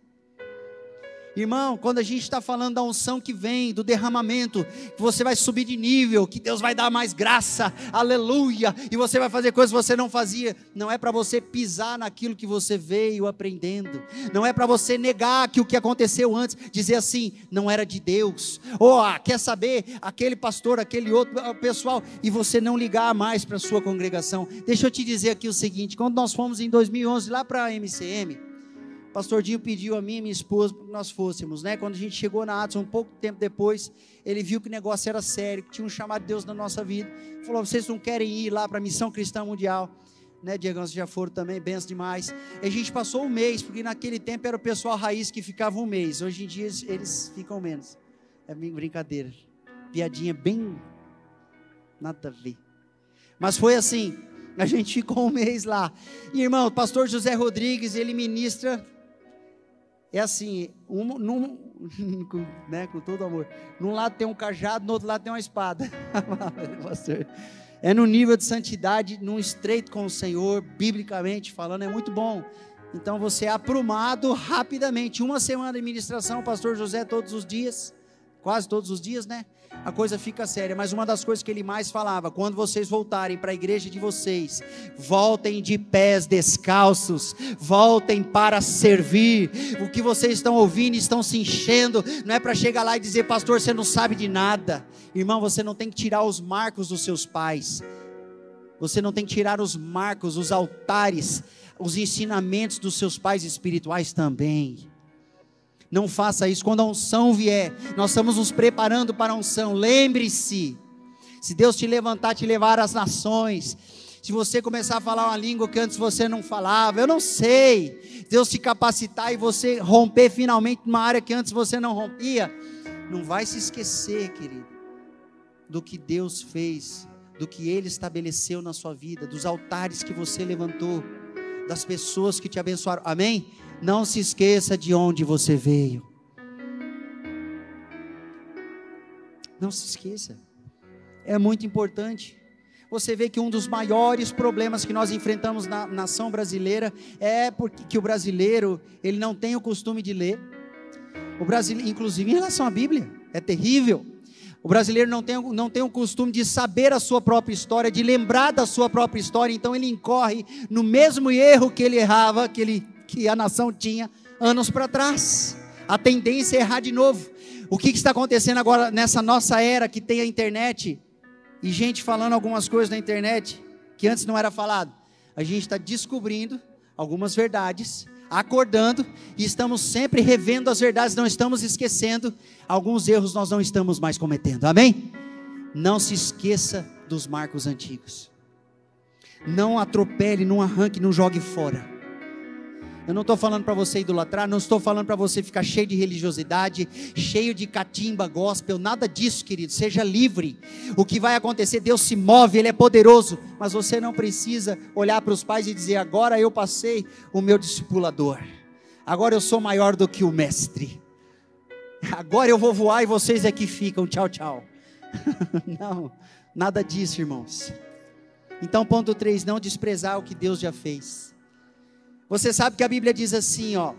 Irmão, quando a gente está falando da unção que vem, do derramamento, que você vai subir de nível, que Deus vai dar mais graça, aleluia, e você vai fazer coisas que você não fazia, não é para você pisar naquilo que você veio aprendendo, não é para você negar que o que aconteceu antes, dizer assim, não era de Deus, ou ah, quer saber, aquele pastor, aquele outro ah, pessoal, e você não ligar mais para a sua congregação. Deixa eu te dizer aqui o seguinte: quando nós fomos em 2011 lá para a MCM, pastor Dinho pediu a mim e minha esposa para que nós fôssemos, né? Quando a gente chegou na Atos, um pouco tempo depois, ele viu que o negócio era sério, que tinha um chamado de Deus na nossa vida. Falou: vocês não querem ir lá para a Missão Cristã Mundial? Né, Diego, vocês já foram também, benção demais. E a gente passou um mês, porque naquele tempo era o pessoal raiz que ficava um mês. Hoje em dia eles, eles ficam menos. É brincadeira. Piadinha bem. Nada a ver. Mas foi assim. A gente ficou um mês lá. E, irmão, o pastor José Rodrigues, ele ministra é assim, um, num, né, com todo amor. Num lado tem um cajado, no outro lado tem uma espada. é no nível de santidade, num estreito com o Senhor, biblicamente falando, é muito bom. Então você é aprumado rapidamente. Uma semana de ministração, pastor José todos os dias, quase todos os dias, né? a coisa fica séria. Mas uma das coisas que ele mais falava, quando vocês voltarem para a igreja de vocês, voltem de pés descalços, voltem para servir. O que vocês estão ouvindo, estão se enchendo, não é para chegar lá e dizer, pastor, você não sabe de nada. Irmão, você não tem que tirar os marcos dos seus pais. Você não tem que tirar os marcos, os altares, os ensinamentos dos seus pais espirituais também. Não faça isso. Quando a unção vier, nós estamos nos preparando para a unção. Lembre-se: se Deus te levantar, te levar às nações, se você começar a falar uma língua que antes você não falava, eu não sei. Deus te capacitar e você romper finalmente uma área que antes você não rompia, não vai se esquecer, querido, do que Deus fez, do que Ele estabeleceu na sua vida, dos altares que você levantou, das pessoas que te abençoaram. Amém? Não se esqueça de onde você veio. Não se esqueça. É muito importante. Você vê que um dos maiores problemas que nós enfrentamos na nação brasileira é porque que o brasileiro ele não tem o costume de ler. O brasileiro, inclusive em relação à Bíblia, é terrível. O brasileiro não tem, não tem o costume de saber a sua própria história, de lembrar da sua própria história, então ele incorre no mesmo erro que ele errava, que ele que a nação tinha anos para trás. A tendência é errar de novo. O que, que está acontecendo agora nessa nossa era que tem a internet e gente falando algumas coisas na internet que antes não era falado? A gente está descobrindo algumas verdades, acordando e estamos sempre revendo as verdades, não estamos esquecendo alguns erros nós não estamos mais cometendo. Amém? Não se esqueça dos marcos antigos. Não atropele, não arranque, não jogue fora. Eu não estou falando para você idolatrar, não estou falando para você ficar cheio de religiosidade, cheio de catimba, gospel, nada disso, querido. Seja livre. O que vai acontecer, Deus se move, Ele é poderoso. Mas você não precisa olhar para os pais e dizer: agora eu passei o meu discipulador, agora eu sou maior do que o mestre, agora eu vou voar e vocês aqui ficam, tchau, tchau. não, nada disso, irmãos. Então, ponto 3: não desprezar o que Deus já fez. Você sabe que a Bíblia diz assim, ó: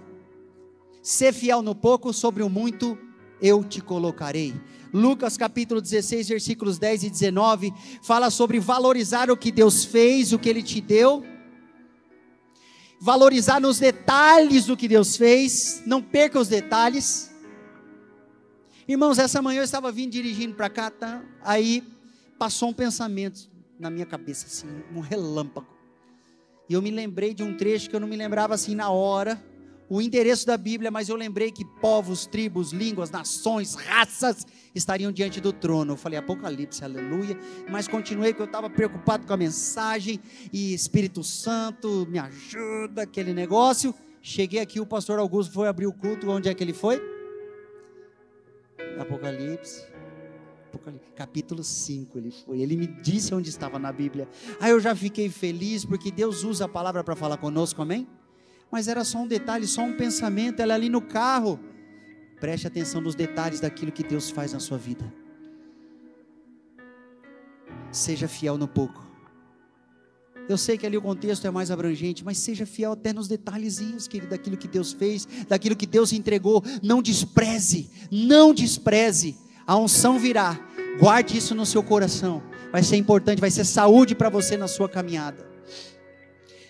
Ser fiel no pouco, sobre o muito eu te colocarei. Lucas capítulo 16, versículos 10 e 19, fala sobre valorizar o que Deus fez, o que Ele te deu, valorizar nos detalhes do que Deus fez, não perca os detalhes. Irmãos, essa manhã eu estava vindo dirigindo para cá, tá? aí passou um pensamento na minha cabeça, assim, um relâmpago. E eu me lembrei de um trecho que eu não me lembrava assim na hora, o endereço da Bíblia, mas eu lembrei que povos, tribos, línguas, nações, raças estariam diante do trono. Eu falei Apocalipse, aleluia. Mas continuei porque eu estava preocupado com a mensagem e Espírito Santo me ajuda, aquele negócio. Cheguei aqui, o pastor Augusto foi abrir o culto. Onde é que ele foi? Apocalipse. Capítulo 5 ele foi. Ele me disse onde estava na Bíblia. Aí eu já fiquei feliz porque Deus usa a palavra para falar conosco, amém? Mas era só um detalhe, só um pensamento, ela ali no carro. Preste atenção nos detalhes daquilo que Deus faz na sua vida. Seja fiel no pouco. Eu sei que ali o contexto é mais abrangente, mas seja fiel até nos detalhezinhos, querido, daquilo que Deus fez, daquilo que Deus entregou. Não despreze, não despreze a unção virá. Guarde isso no seu coração. Vai ser importante, vai ser saúde para você na sua caminhada.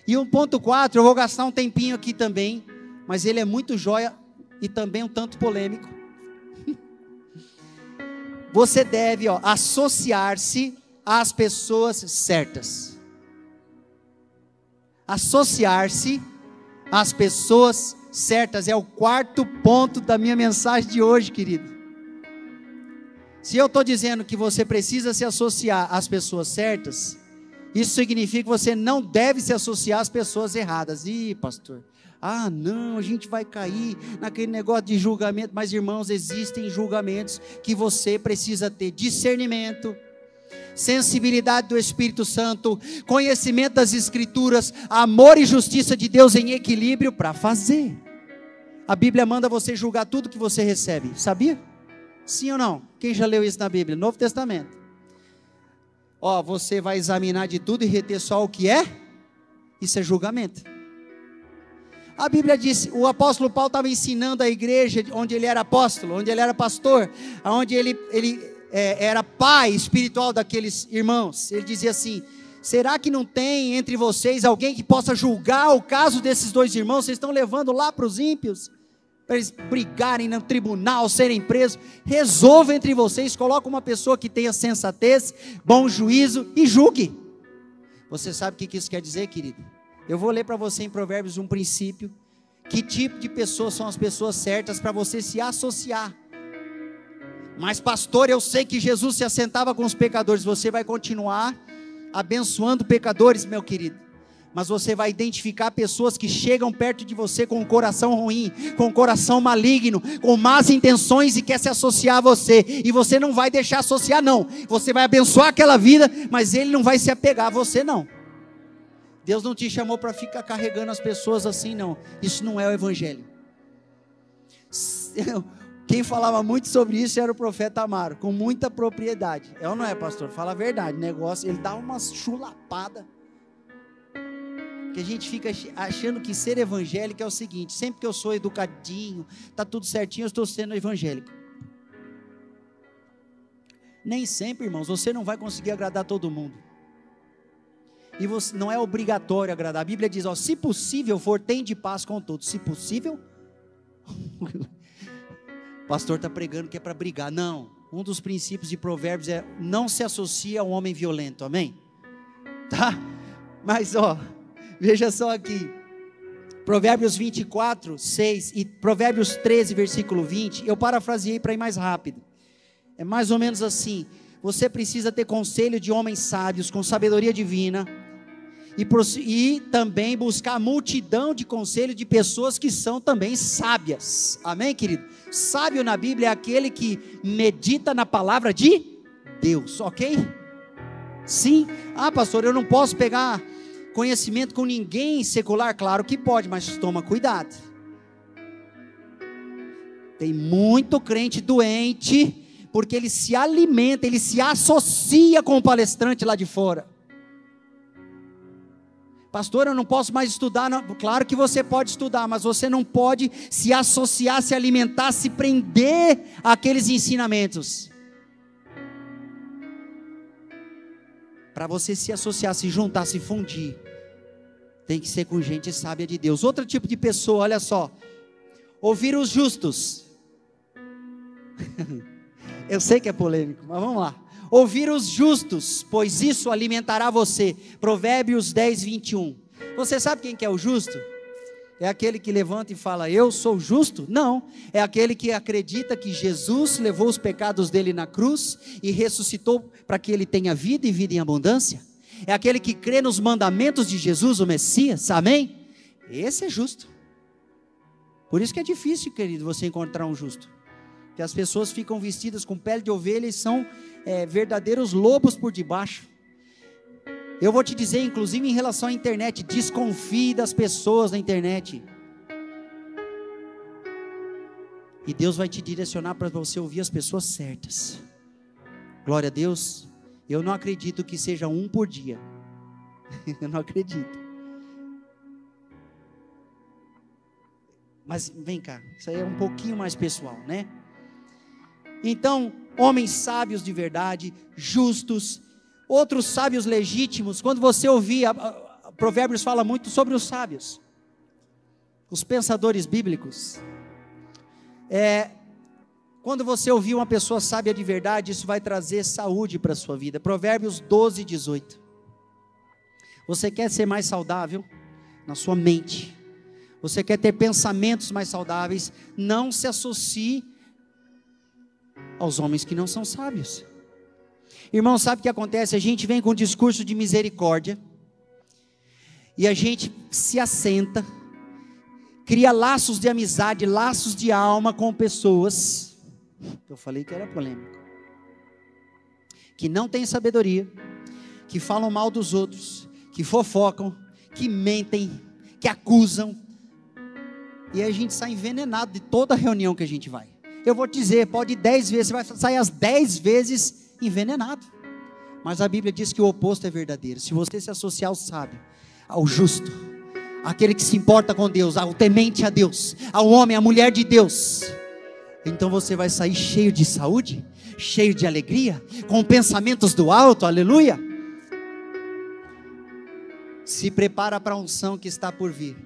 E um ponto 4, eu vou gastar um tempinho aqui também, mas ele é muito joia e também um tanto polêmico. Você deve associar-se às pessoas certas. Associar-se às pessoas certas é o quarto ponto da minha mensagem de hoje, querido. Se eu estou dizendo que você precisa se associar às pessoas certas, isso significa que você não deve se associar às pessoas erradas. Ih, pastor, ah, não, a gente vai cair naquele negócio de julgamento. Mas, irmãos, existem julgamentos que você precisa ter discernimento, sensibilidade do Espírito Santo, conhecimento das Escrituras, amor e justiça de Deus em equilíbrio para fazer. A Bíblia manda você julgar tudo que você recebe, sabia? Sim ou não? Quem já leu isso na Bíblia? Novo Testamento. Ó, você vai examinar de tudo e reter só o que é? Isso é julgamento. A Bíblia diz, o apóstolo Paulo estava ensinando a igreja onde ele era apóstolo, onde ele era pastor, onde ele, ele é, era pai espiritual daqueles irmãos. Ele dizia assim: será que não tem entre vocês alguém que possa julgar o caso desses dois irmãos? Vocês estão levando lá para os ímpios? Para eles brigarem no tribunal, serem presos. Resolva entre vocês, coloque uma pessoa que tenha sensatez, bom juízo e julgue. Você sabe o que isso quer dizer, querido? Eu vou ler para você em Provérbios um princípio. Que tipo de pessoas são as pessoas certas para você se associar? Mas, pastor, eu sei que Jesus se assentava com os pecadores. Você vai continuar abençoando pecadores, meu querido mas você vai identificar pessoas que chegam perto de você com um coração ruim, com um coração maligno, com más intenções e quer se associar a você, e você não vai deixar associar não. Você vai abençoar aquela vida, mas ele não vai se apegar a você não. Deus não te chamou para ficar carregando as pessoas assim não. Isso não é o evangelho. Quem falava muito sobre isso era o profeta Amaro, com muita propriedade. É ou não é, pastor? Fala a verdade. Negócio, ele dá umas chulapada que a gente fica achando que ser evangélico é o seguinte: sempre que eu sou educadinho, tá tudo certinho, eu estou sendo evangélico. Nem sempre, irmãos, você não vai conseguir agradar todo mundo. E você, não é obrigatório agradar. A Bíblia diz: ó, se possível for, tem de paz com todos. Se possível, o pastor está pregando que é para brigar. Não. Um dos princípios de Provérbios é não se associe a um homem violento. Amém? Tá? Mas ó, Veja só aqui. Provérbios 24, 6 e Provérbios 13, versículo 20. Eu parafraseei para ir mais rápido. É mais ou menos assim. Você precisa ter conselho de homens sábios, com sabedoria divina. e, e também buscar multidão de conselho de pessoas que são também sábias. Amém, querido? Sábio na Bíblia é aquele que medita na palavra de Deus, ok? Sim. Ah, pastor, eu não posso pegar conhecimento com ninguém secular? Claro que pode, mas toma cuidado. Tem muito crente doente, porque ele se alimenta, ele se associa com o palestrante lá de fora. Pastor, eu não posso mais estudar. Não. Claro que você pode estudar, mas você não pode se associar, se alimentar, se prender àqueles ensinamentos. Para você se associar, se juntar, se fundir, tem que ser com gente sábia de Deus. Outro tipo de pessoa, olha só. Ouvir os justos. eu sei que é polêmico, mas vamos lá. Ouvir os justos, pois isso alimentará você. Provérbios 10, 21. Você sabe quem que é o justo? É aquele que levanta e fala, eu sou justo? Não. É aquele que acredita que Jesus levou os pecados dele na cruz e ressuscitou para que ele tenha vida e vida em abundância. É aquele que crê nos mandamentos de Jesus, o Messias. Amém? Esse é justo. Por isso que é difícil, querido, você encontrar um justo. Que as pessoas ficam vestidas com pele de ovelha e são é, verdadeiros lobos por debaixo. Eu vou te dizer, inclusive em relação à internet, desconfie das pessoas na internet. E Deus vai te direcionar para você ouvir as pessoas certas. Glória a Deus. Eu não acredito que seja um por dia. Eu não acredito. Mas vem cá, isso aí é um pouquinho mais pessoal, né? Então, homens sábios de verdade, justos, outros sábios legítimos. Quando você ouvir, a, a, Provérbios fala muito sobre os sábios, os pensadores bíblicos. É, quando você ouvir uma pessoa sábia de verdade, isso vai trazer saúde para a sua vida. Provérbios 12, 18. Você quer ser mais saudável na sua mente? Você quer ter pensamentos mais saudáveis? Não se associe aos homens que não são sábios. Irmão, sabe o que acontece? A gente vem com um discurso de misericórdia, e a gente se assenta, cria laços de amizade, laços de alma com pessoas. Eu falei que era polêmico. Que não têm sabedoria, que falam mal dos outros, que fofocam, que mentem, que acusam. E a gente sai envenenado de toda reunião que a gente vai. Eu vou te dizer, pode ir dez vezes, você vai sair as dez vezes envenenado. Mas a Bíblia diz que o oposto é verdadeiro. Se você se associar ao sábio, ao justo, aquele que se importa com Deus, ao temente a Deus, ao homem, à mulher de Deus, então você vai sair cheio de saúde, cheio de alegria, com pensamentos do alto, aleluia. Se prepara para a unção que está por vir.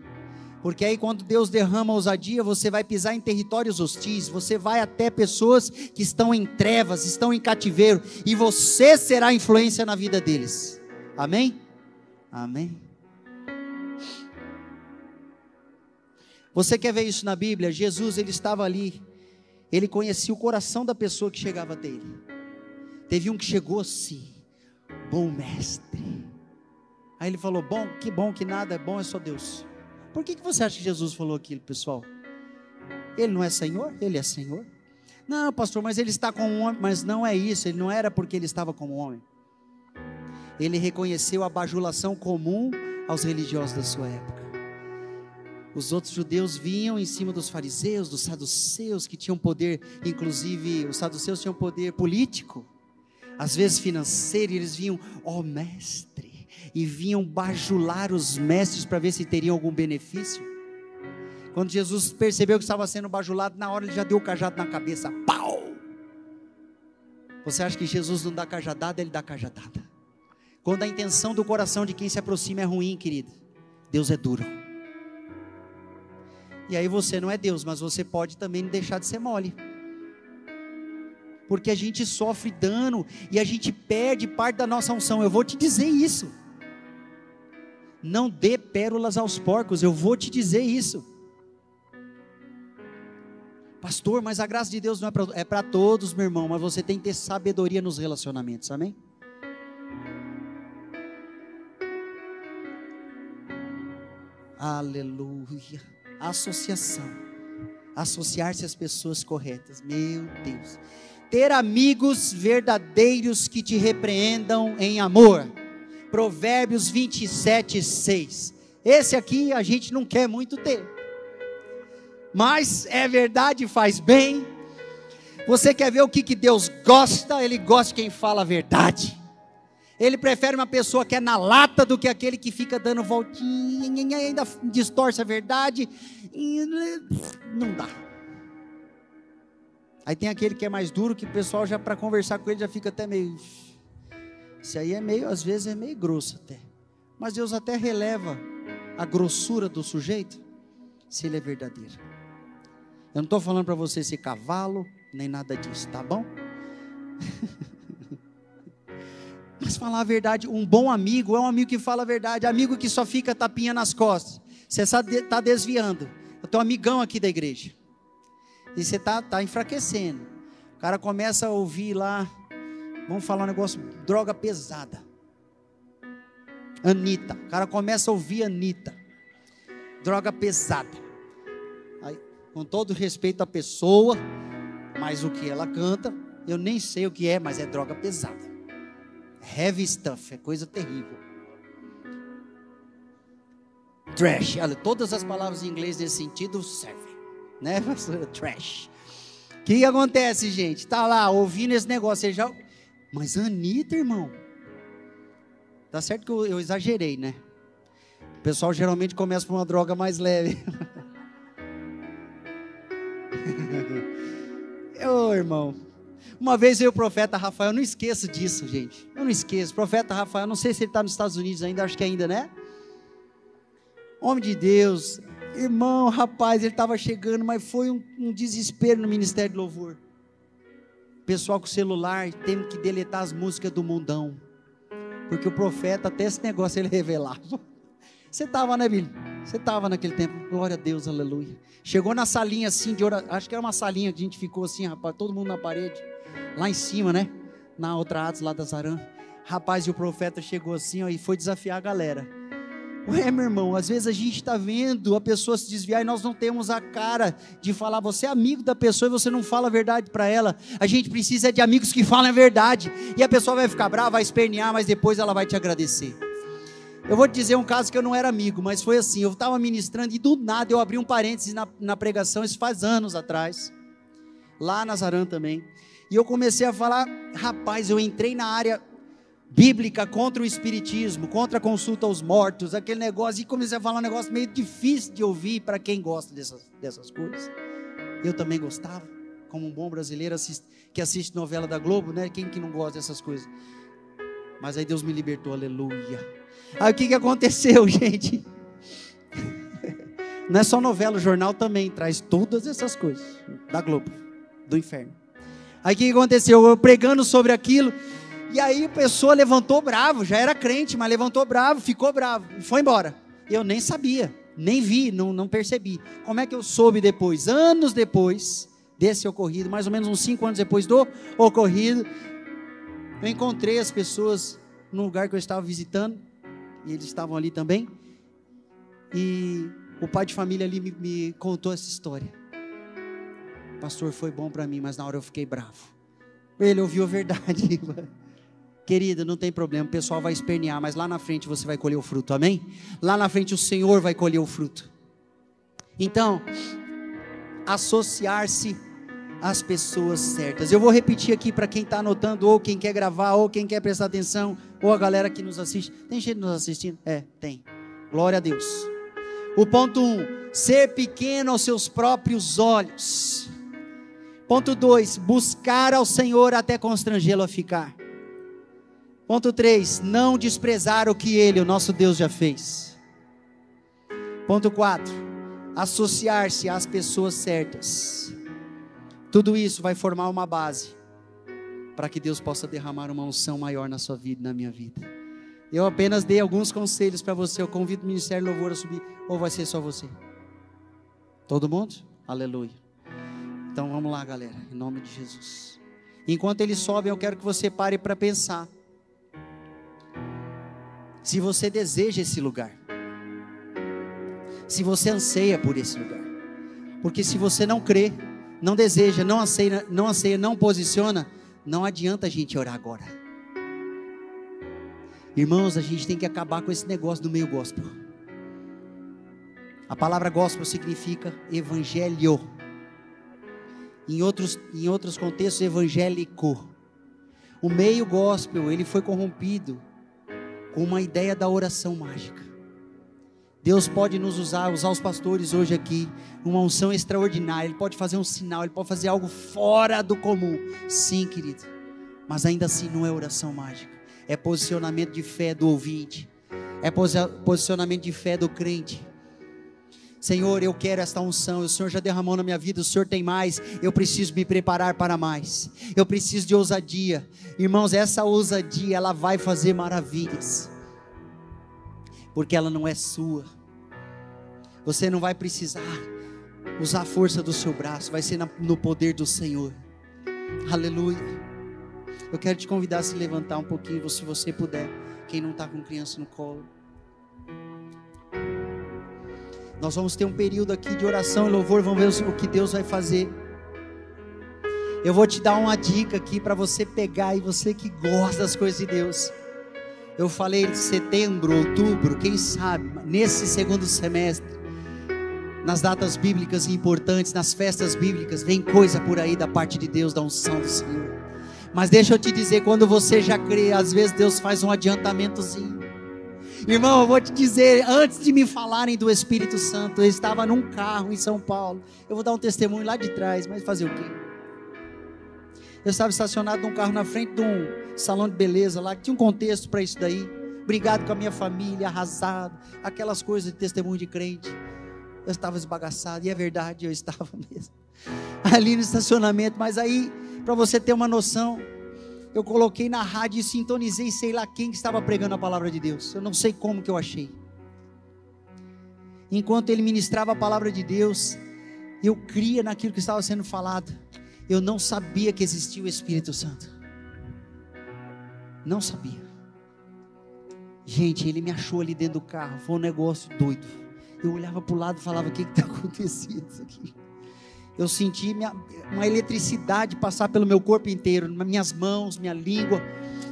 Porque aí, quando Deus derrama ousadia, você vai pisar em territórios hostis, você vai até pessoas que estão em trevas, estão em cativeiro, e você será influência na vida deles. Amém? Amém. Você quer ver isso na Bíblia? Jesus, ele estava ali, ele conhecia o coração da pessoa que chegava até ele. Teve um que chegou assim, bom mestre. Aí ele falou: Bom, que bom que nada é bom, é só Deus. Por que, que você acha que Jesus falou aquilo, pessoal? Ele não é Senhor? Ele é Senhor. Não, pastor, mas ele está com um homem. Mas não é isso, ele não era porque ele estava como homem. Ele reconheceu a bajulação comum aos religiosos da sua época. Os outros judeus vinham em cima dos fariseus, dos saduceus, que tinham poder, inclusive, os saduceus tinham poder político, às vezes financeiro, e eles vinham, ó oh, mestre e vinham bajular os mestres para ver se teriam algum benefício. Quando Jesus percebeu que estava sendo bajulado, na hora ele já deu o cajado na cabeça. Pau! Você acha que Jesus não dá cajadada? Ele dá cajadada. Quando a intenção do coração de quem se aproxima é ruim, querido, Deus é duro. E aí você não é Deus, mas você pode também deixar de ser mole. Porque a gente sofre dano e a gente perde parte da nossa unção. Eu vou te dizer isso. Não dê pérolas aos porcos, eu vou te dizer isso. Pastor, mas a graça de Deus não é para é todos, meu irmão, mas você tem que ter sabedoria nos relacionamentos, amém? Aleluia. Associação. Associar-se às pessoas corretas. Meu Deus. Ter amigos verdadeiros que te repreendam em amor. Provérbios 27, 6. Esse aqui a gente não quer muito ter. Mas é verdade, faz bem. Você quer ver o que, que Deus gosta? Ele gosta de quem fala a verdade. Ele prefere uma pessoa que é na lata do que aquele que fica dando voltinha e ainda distorce a verdade. Não dá. Aí tem aquele que é mais duro, que o pessoal já para conversar com ele já fica até meio. Isso aí é meio, às vezes é meio grosso até. Mas Deus até releva a grossura do sujeito, se ele é verdadeiro. Eu não estou falando para você ser cavalo, nem nada disso, tá bom? Mas falar a verdade, um bom amigo é um amigo que fala a verdade, amigo que só fica tapinha nas costas. Você está desviando. Eu tenho um amigão aqui da igreja. E você está tá enfraquecendo. O cara começa a ouvir lá, vamos falar um negócio, droga pesada. Anitta. O cara começa a ouvir Anitta. Droga pesada. Aí, com todo respeito à pessoa, mas o que ela canta, eu nem sei o que é, mas é droga pesada. Heavy stuff, é coisa terrível. Trash, olha, todas as palavras em inglês nesse sentido servem, né? Trash. O que acontece, gente? Tá lá ouvindo esse negócio, você já. Mas Anitta, irmão. Tá certo que eu, eu exagerei, né? O pessoal geralmente começa por uma droga mais leve. Ô, oh, irmão. Uma vez veio o profeta Rafael, eu não esqueço disso, gente. Eu não esqueço. O profeta Rafael, não sei se ele está nos Estados Unidos ainda, acho que ainda, né? Homem de Deus, irmão, rapaz, ele estava chegando, mas foi um, um, desespero no Ministério de Louvor. Pessoal com celular, tendo que deletar as músicas do mundão. Porque o profeta, até esse negócio, ele revelava. Você estava, né, Billy? Você estava naquele tempo. Glória a Deus, aleluia. Chegou na salinha assim de oração. Acho que era uma salinha que a gente ficou assim, rapaz, todo mundo na parede lá em cima, né? Na outra Atos lá da Zarã. Rapaz, e o profeta chegou assim ó, e foi desafiar a galera. Ué, meu irmão, às vezes a gente está vendo a pessoa se desviar e nós não temos a cara de falar. Você é amigo da pessoa e você não fala a verdade para ela. A gente precisa de amigos que falam a verdade. E a pessoa vai ficar brava, vai espernear, mas depois ela vai te agradecer. Eu vou te dizer um caso que eu não era amigo, mas foi assim: eu estava ministrando e do nada eu abri um parênteses na, na pregação, isso faz anos atrás, lá na Zarã também. E eu comecei a falar, rapaz, eu entrei na área bíblica contra o espiritismo, contra a consulta aos mortos, aquele negócio, e comecei a falar um negócio meio difícil de ouvir para quem gosta dessas, dessas coisas. Eu também gostava, como um bom brasileiro assiste, que assiste novela da Globo, né? Quem que não gosta dessas coisas? Mas aí Deus me libertou, aleluia. Aí o que, que aconteceu, gente? Não é só novela, o jornal também traz todas essas coisas da Globo, do inferno. Aí o que aconteceu? Eu pregando sobre aquilo, e aí a pessoa levantou bravo, já era crente, mas levantou bravo, ficou bravo, e foi embora. Eu nem sabia, nem vi, não, não percebi. Como é que eu soube depois? Anos depois desse ocorrido, mais ou menos uns cinco anos depois do ocorrido, eu encontrei as pessoas no lugar que eu estava visitando, e eles estavam ali também, e o pai de família ali me, me contou essa história pastor, foi bom para mim, mas na hora eu fiquei bravo. Ele ouviu a verdade. Querida, não tem problema, o pessoal vai espernear, mas lá na frente você vai colher o fruto, amém? Lá na frente o Senhor vai colher o fruto. Então, associar-se às pessoas certas. Eu vou repetir aqui para quem está anotando, ou quem quer gravar, ou quem quer prestar atenção, ou a galera que nos assiste. Tem gente nos assistindo? É, tem. Glória a Deus. O ponto 1: um, ser pequeno aos seus próprios olhos. Ponto 2, buscar ao Senhor até constrangê-lo a ficar. Ponto 3, não desprezar o que ele, o nosso Deus, já fez. Ponto 4, associar-se às pessoas certas. Tudo isso vai formar uma base para que Deus possa derramar uma unção maior na sua vida e na minha vida. Eu apenas dei alguns conselhos para você. Eu convido o Ministério Louvor a subir. Ou vai ser só você? Todo mundo? Aleluia. Então vamos lá, galera, em nome de Jesus. Enquanto eles sobem, eu quero que você pare para pensar. Se você deseja esse lugar. Se você anseia por esse lugar. Porque se você não crê, não deseja, não anseia, não anseia, não posiciona, não adianta a gente orar agora. Irmãos, a gente tem que acabar com esse negócio do meio gospel. A palavra gospel significa evangelho. Em outros, em outros contextos, evangélico. O meio gospel, ele foi corrompido com uma ideia da oração mágica. Deus pode nos usar, usar os pastores hoje aqui, uma unção extraordinária. Ele pode fazer um sinal, ele pode fazer algo fora do comum. Sim, querido. Mas ainda assim não é oração mágica. É posicionamento de fé do ouvinte. É posicionamento de fé do crente. Senhor, eu quero esta unção. O Senhor já derramou na minha vida, o Senhor tem mais. Eu preciso me preparar para mais. Eu preciso de ousadia. Irmãos, essa ousadia, ela vai fazer maravilhas porque ela não é sua. Você não vai precisar usar a força do seu braço, vai ser no poder do Senhor. Aleluia. Eu quero te convidar a se levantar um pouquinho, se você puder. Quem não está com criança no colo. Nós vamos ter um período aqui de oração e louvor, vamos ver o que Deus vai fazer. Eu vou te dar uma dica aqui para você pegar e você que gosta das coisas de Deus. Eu falei de setembro, outubro, quem sabe, nesse segundo semestre, nas datas bíblicas importantes, nas festas bíblicas, vem coisa por aí da parte de Deus, da unção do Senhor. Mas deixa eu te dizer, quando você já crê, às vezes Deus faz um adiantamentozinho. Irmão, eu vou te dizer, antes de me falarem do Espírito Santo, eu estava num carro em São Paulo. Eu vou dar um testemunho lá de trás, mas fazer o quê? Eu estava estacionado num carro na frente de um salão de beleza lá, que tinha um contexto para isso daí. Brigado com a minha família, arrasado, aquelas coisas de testemunho de crente. Eu estava esbagaçado, e é verdade, eu estava mesmo. Ali no estacionamento, mas aí, para você ter uma noção, eu coloquei na rádio e sintonizei, sei lá quem estava pregando a palavra de Deus. Eu não sei como que eu achei. Enquanto ele ministrava a palavra de Deus, eu cria naquilo que estava sendo falado eu não sabia que existia o Espírito Santo. Não sabia. Gente, ele me achou ali dentro do carro. Foi um negócio doido. Eu olhava para o lado e falava: O que está acontecendo aqui? Eu senti minha, uma eletricidade passar pelo meu corpo inteiro, minhas mãos, minha língua.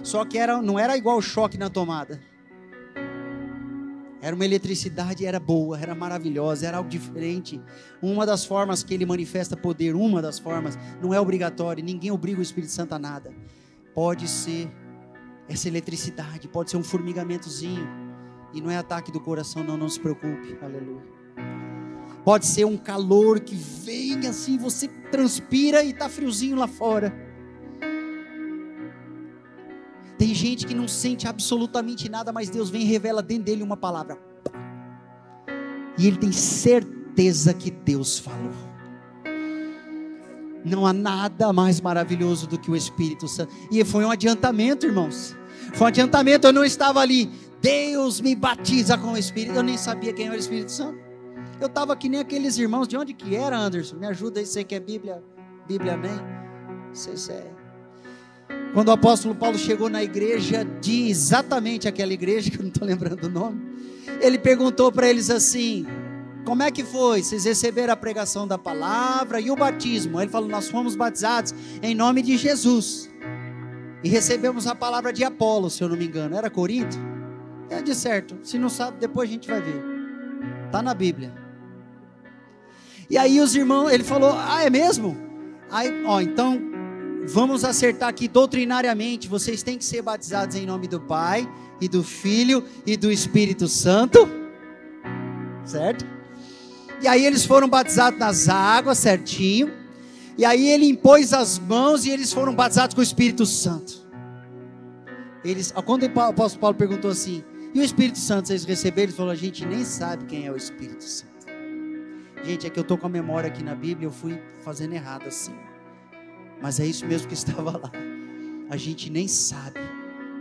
Só que era, não era igual choque na tomada. Era uma eletricidade, era boa, era maravilhosa, era algo diferente. Uma das formas que ele manifesta poder, uma das formas, não é obrigatório, ninguém obriga o Espírito Santo a nada. Pode ser essa eletricidade, pode ser um formigamentozinho. E não é ataque do coração, não, não se preocupe. Aleluia. Pode ser um calor que vem assim, você transpira e está friozinho lá fora. Tem gente que não sente absolutamente nada, mas Deus vem e revela dentro dele uma palavra. E ele tem certeza que Deus falou. Não há nada mais maravilhoso do que o Espírito Santo. E foi um adiantamento, irmãos. Foi um adiantamento, eu não estava ali. Deus me batiza com o Espírito. Eu nem sabia quem era o Espírito Santo. Eu estava que nem aqueles irmãos. De onde que era, Anderson? Me ajuda aí, você que é Bíblia. Bíblia, amém? Não sei se é. Quando o apóstolo Paulo chegou na igreja de exatamente aquela igreja, que eu não estou lembrando o nome, ele perguntou para eles assim: Como é que foi? Vocês receberam a pregação da palavra e o batismo? Ele falou: Nós fomos batizados em nome de Jesus. E recebemos a palavra de Apolo, se eu não me engano. Era Corinto? É de certo. Se não sabe, depois a gente vai ver. Está na Bíblia. E aí os irmãos, ele falou: Ah, é mesmo? Aí, ó, então vamos acertar aqui doutrinariamente, vocês têm que ser batizados em nome do Pai e do Filho e do Espírito Santo. Certo? E aí eles foram batizados nas águas, certinho. E aí ele impôs as mãos e eles foram batizados com o Espírito Santo. Eles, quando o apóstolo Paulo perguntou assim: "E o Espírito Santo vocês receberam?" Ele falou: "A gente nem sabe quem é o Espírito Santo." Gente, é que eu tô com a memória aqui na Bíblia, eu fui fazendo errado assim. Mas é isso mesmo que estava lá. A gente nem sabe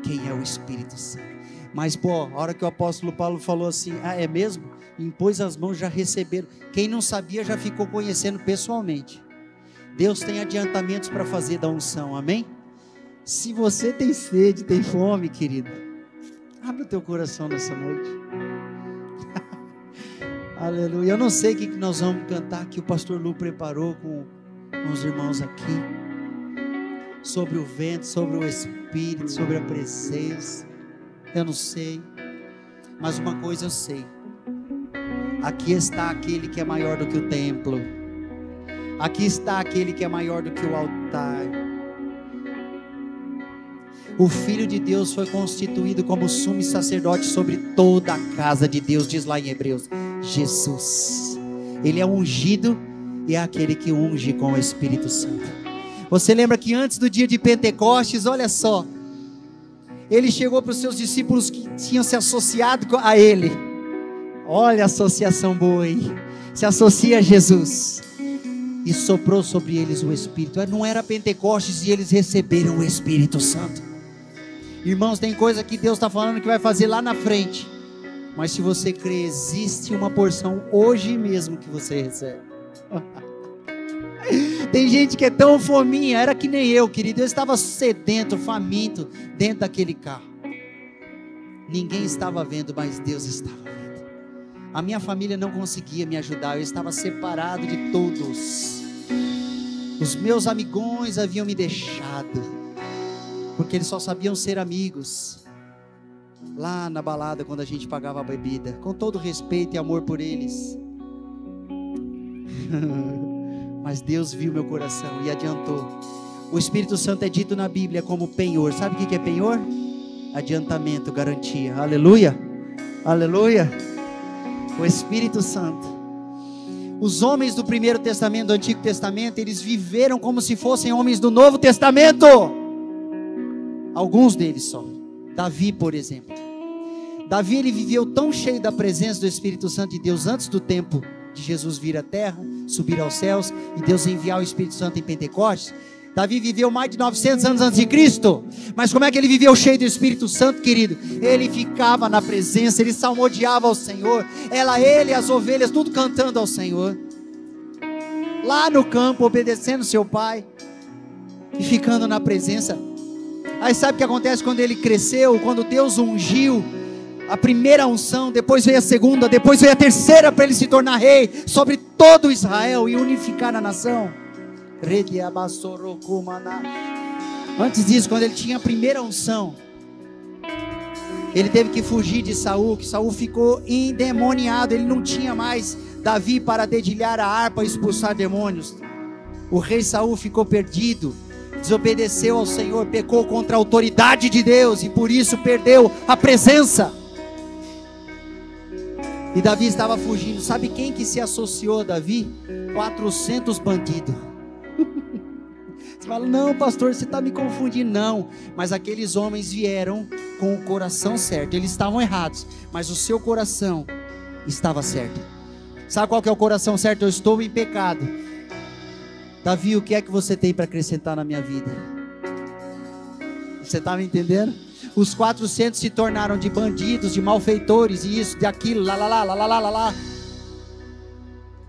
quem é o Espírito Santo. Mas, pô, a hora que o apóstolo Paulo falou assim: Ah, é mesmo? Impôs as mãos, já receberam. Quem não sabia já ficou conhecendo pessoalmente. Deus tem adiantamentos para fazer da unção, amém? Se você tem sede, tem fome, querido, abre o teu coração nessa noite. Aleluia. Eu não sei o que nós vamos cantar que o pastor Lu preparou com, os irmãos aqui. Sobre o vento, sobre o Espírito, sobre a presença. Eu não sei. Mas uma coisa eu sei. Aqui está aquele que é maior do que o templo. Aqui está aquele que é maior do que o altar. O Filho de Deus foi constituído como sumo sacerdote sobre toda a casa de Deus, diz lá em Hebreus. Jesus. Ele é ungido e é aquele que unge com o Espírito Santo. Você lembra que antes do dia de Pentecostes, olha só, ele chegou para os seus discípulos que tinham se associado a ele. Olha a associação boa aí. Se associa a Jesus. E soprou sobre eles o Espírito. Não era Pentecostes e eles receberam o Espírito Santo. Irmãos, tem coisa que Deus está falando que vai fazer lá na frente. Mas se você crê, existe uma porção hoje mesmo que você recebe. Tem gente que é tão fominha, era que nem eu, querido. Eu estava sedento, faminto, dentro daquele carro. Ninguém estava vendo, mas Deus estava vendo. A minha família não conseguia me ajudar, eu estava separado de todos. Os meus amigões haviam me deixado, porque eles só sabiam ser amigos lá na balada quando a gente pagava a bebida, com todo respeito e amor por eles. Mas Deus viu meu coração e adiantou. O Espírito Santo é dito na Bíblia como penhor. Sabe o que é penhor? Adiantamento, garantia. Aleluia. Aleluia. O Espírito Santo. Os homens do primeiro testamento, do Antigo Testamento, eles viveram como se fossem homens do Novo Testamento. Alguns deles só. Davi, por exemplo. Davi ele viveu tão cheio da presença do Espírito Santo de Deus antes do tempo de Jesus vir à terra, subir aos céus e Deus enviar o Espírito Santo em Pentecostes. Davi viveu mais de 900 anos antes de Cristo. Mas como é que ele viveu cheio do Espírito Santo, querido? Ele ficava na presença, ele salmodiava ao Senhor. Ela, ele, as ovelhas, tudo cantando ao Senhor. Lá no campo, obedecendo seu pai e ficando na presença Aí sabe o que acontece quando ele cresceu, quando Deus ungiu a primeira unção, depois veio a segunda, depois veio a terceira para ele se tornar rei sobre todo Israel e unificar a nação. Antes disso, quando ele tinha a primeira unção, ele teve que fugir de Saul, que Saul ficou endemoniado, ele não tinha mais Davi para dedilhar a harpa e expulsar demônios. O rei Saul ficou perdido desobedeceu ao Senhor, pecou contra a autoridade de Deus e por isso perdeu a presença. E Davi estava fugindo. Sabe quem que se associou a Davi? 400 bandidos. Você fala, não, pastor, você está me confundindo. Não, mas aqueles homens vieram com o coração certo. Eles estavam errados, mas o seu coração estava certo. Sabe qual que é o coração certo? Eu estou em pecado Davi, o que é que você tem para acrescentar na minha vida? Você está me entendendo? Os 400 se tornaram de bandidos, de malfeitores, e isso, de aquilo, lá, lá, lá, lá, lá, lá, lá.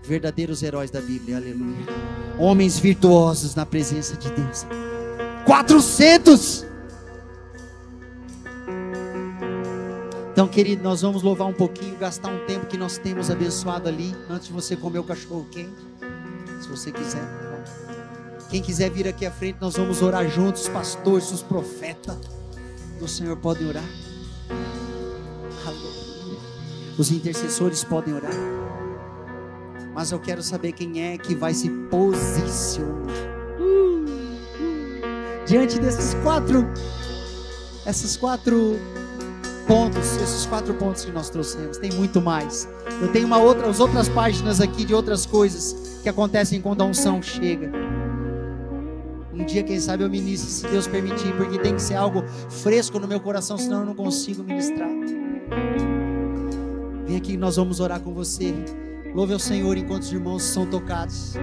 Verdadeiros heróis da Bíblia, aleluia. Homens virtuosos na presença de Deus. 400! Então, querido, nós vamos louvar um pouquinho, gastar um tempo que nós temos abençoado ali, antes de você comer o cachorro quente, se você quiser. Quem quiser vir aqui à frente, nós vamos orar juntos, os pastores, os profetas do Senhor podem orar. Aleluia. Os intercessores podem orar. Mas eu quero saber quem é que vai se posicionar. Diante desses quatro, esses quatro pontos, esses quatro pontos que nós trouxemos, tem muito mais. Eu tenho uma outra, as outras páginas aqui de outras coisas que acontecem quando a unção chega. Um dia, quem sabe, eu ministre, se Deus permitir, porque tem que ser algo fresco no meu coração, senão eu não consigo ministrar. Vem aqui, nós vamos orar com você. Louve ao Senhor enquanto os irmãos são tocados.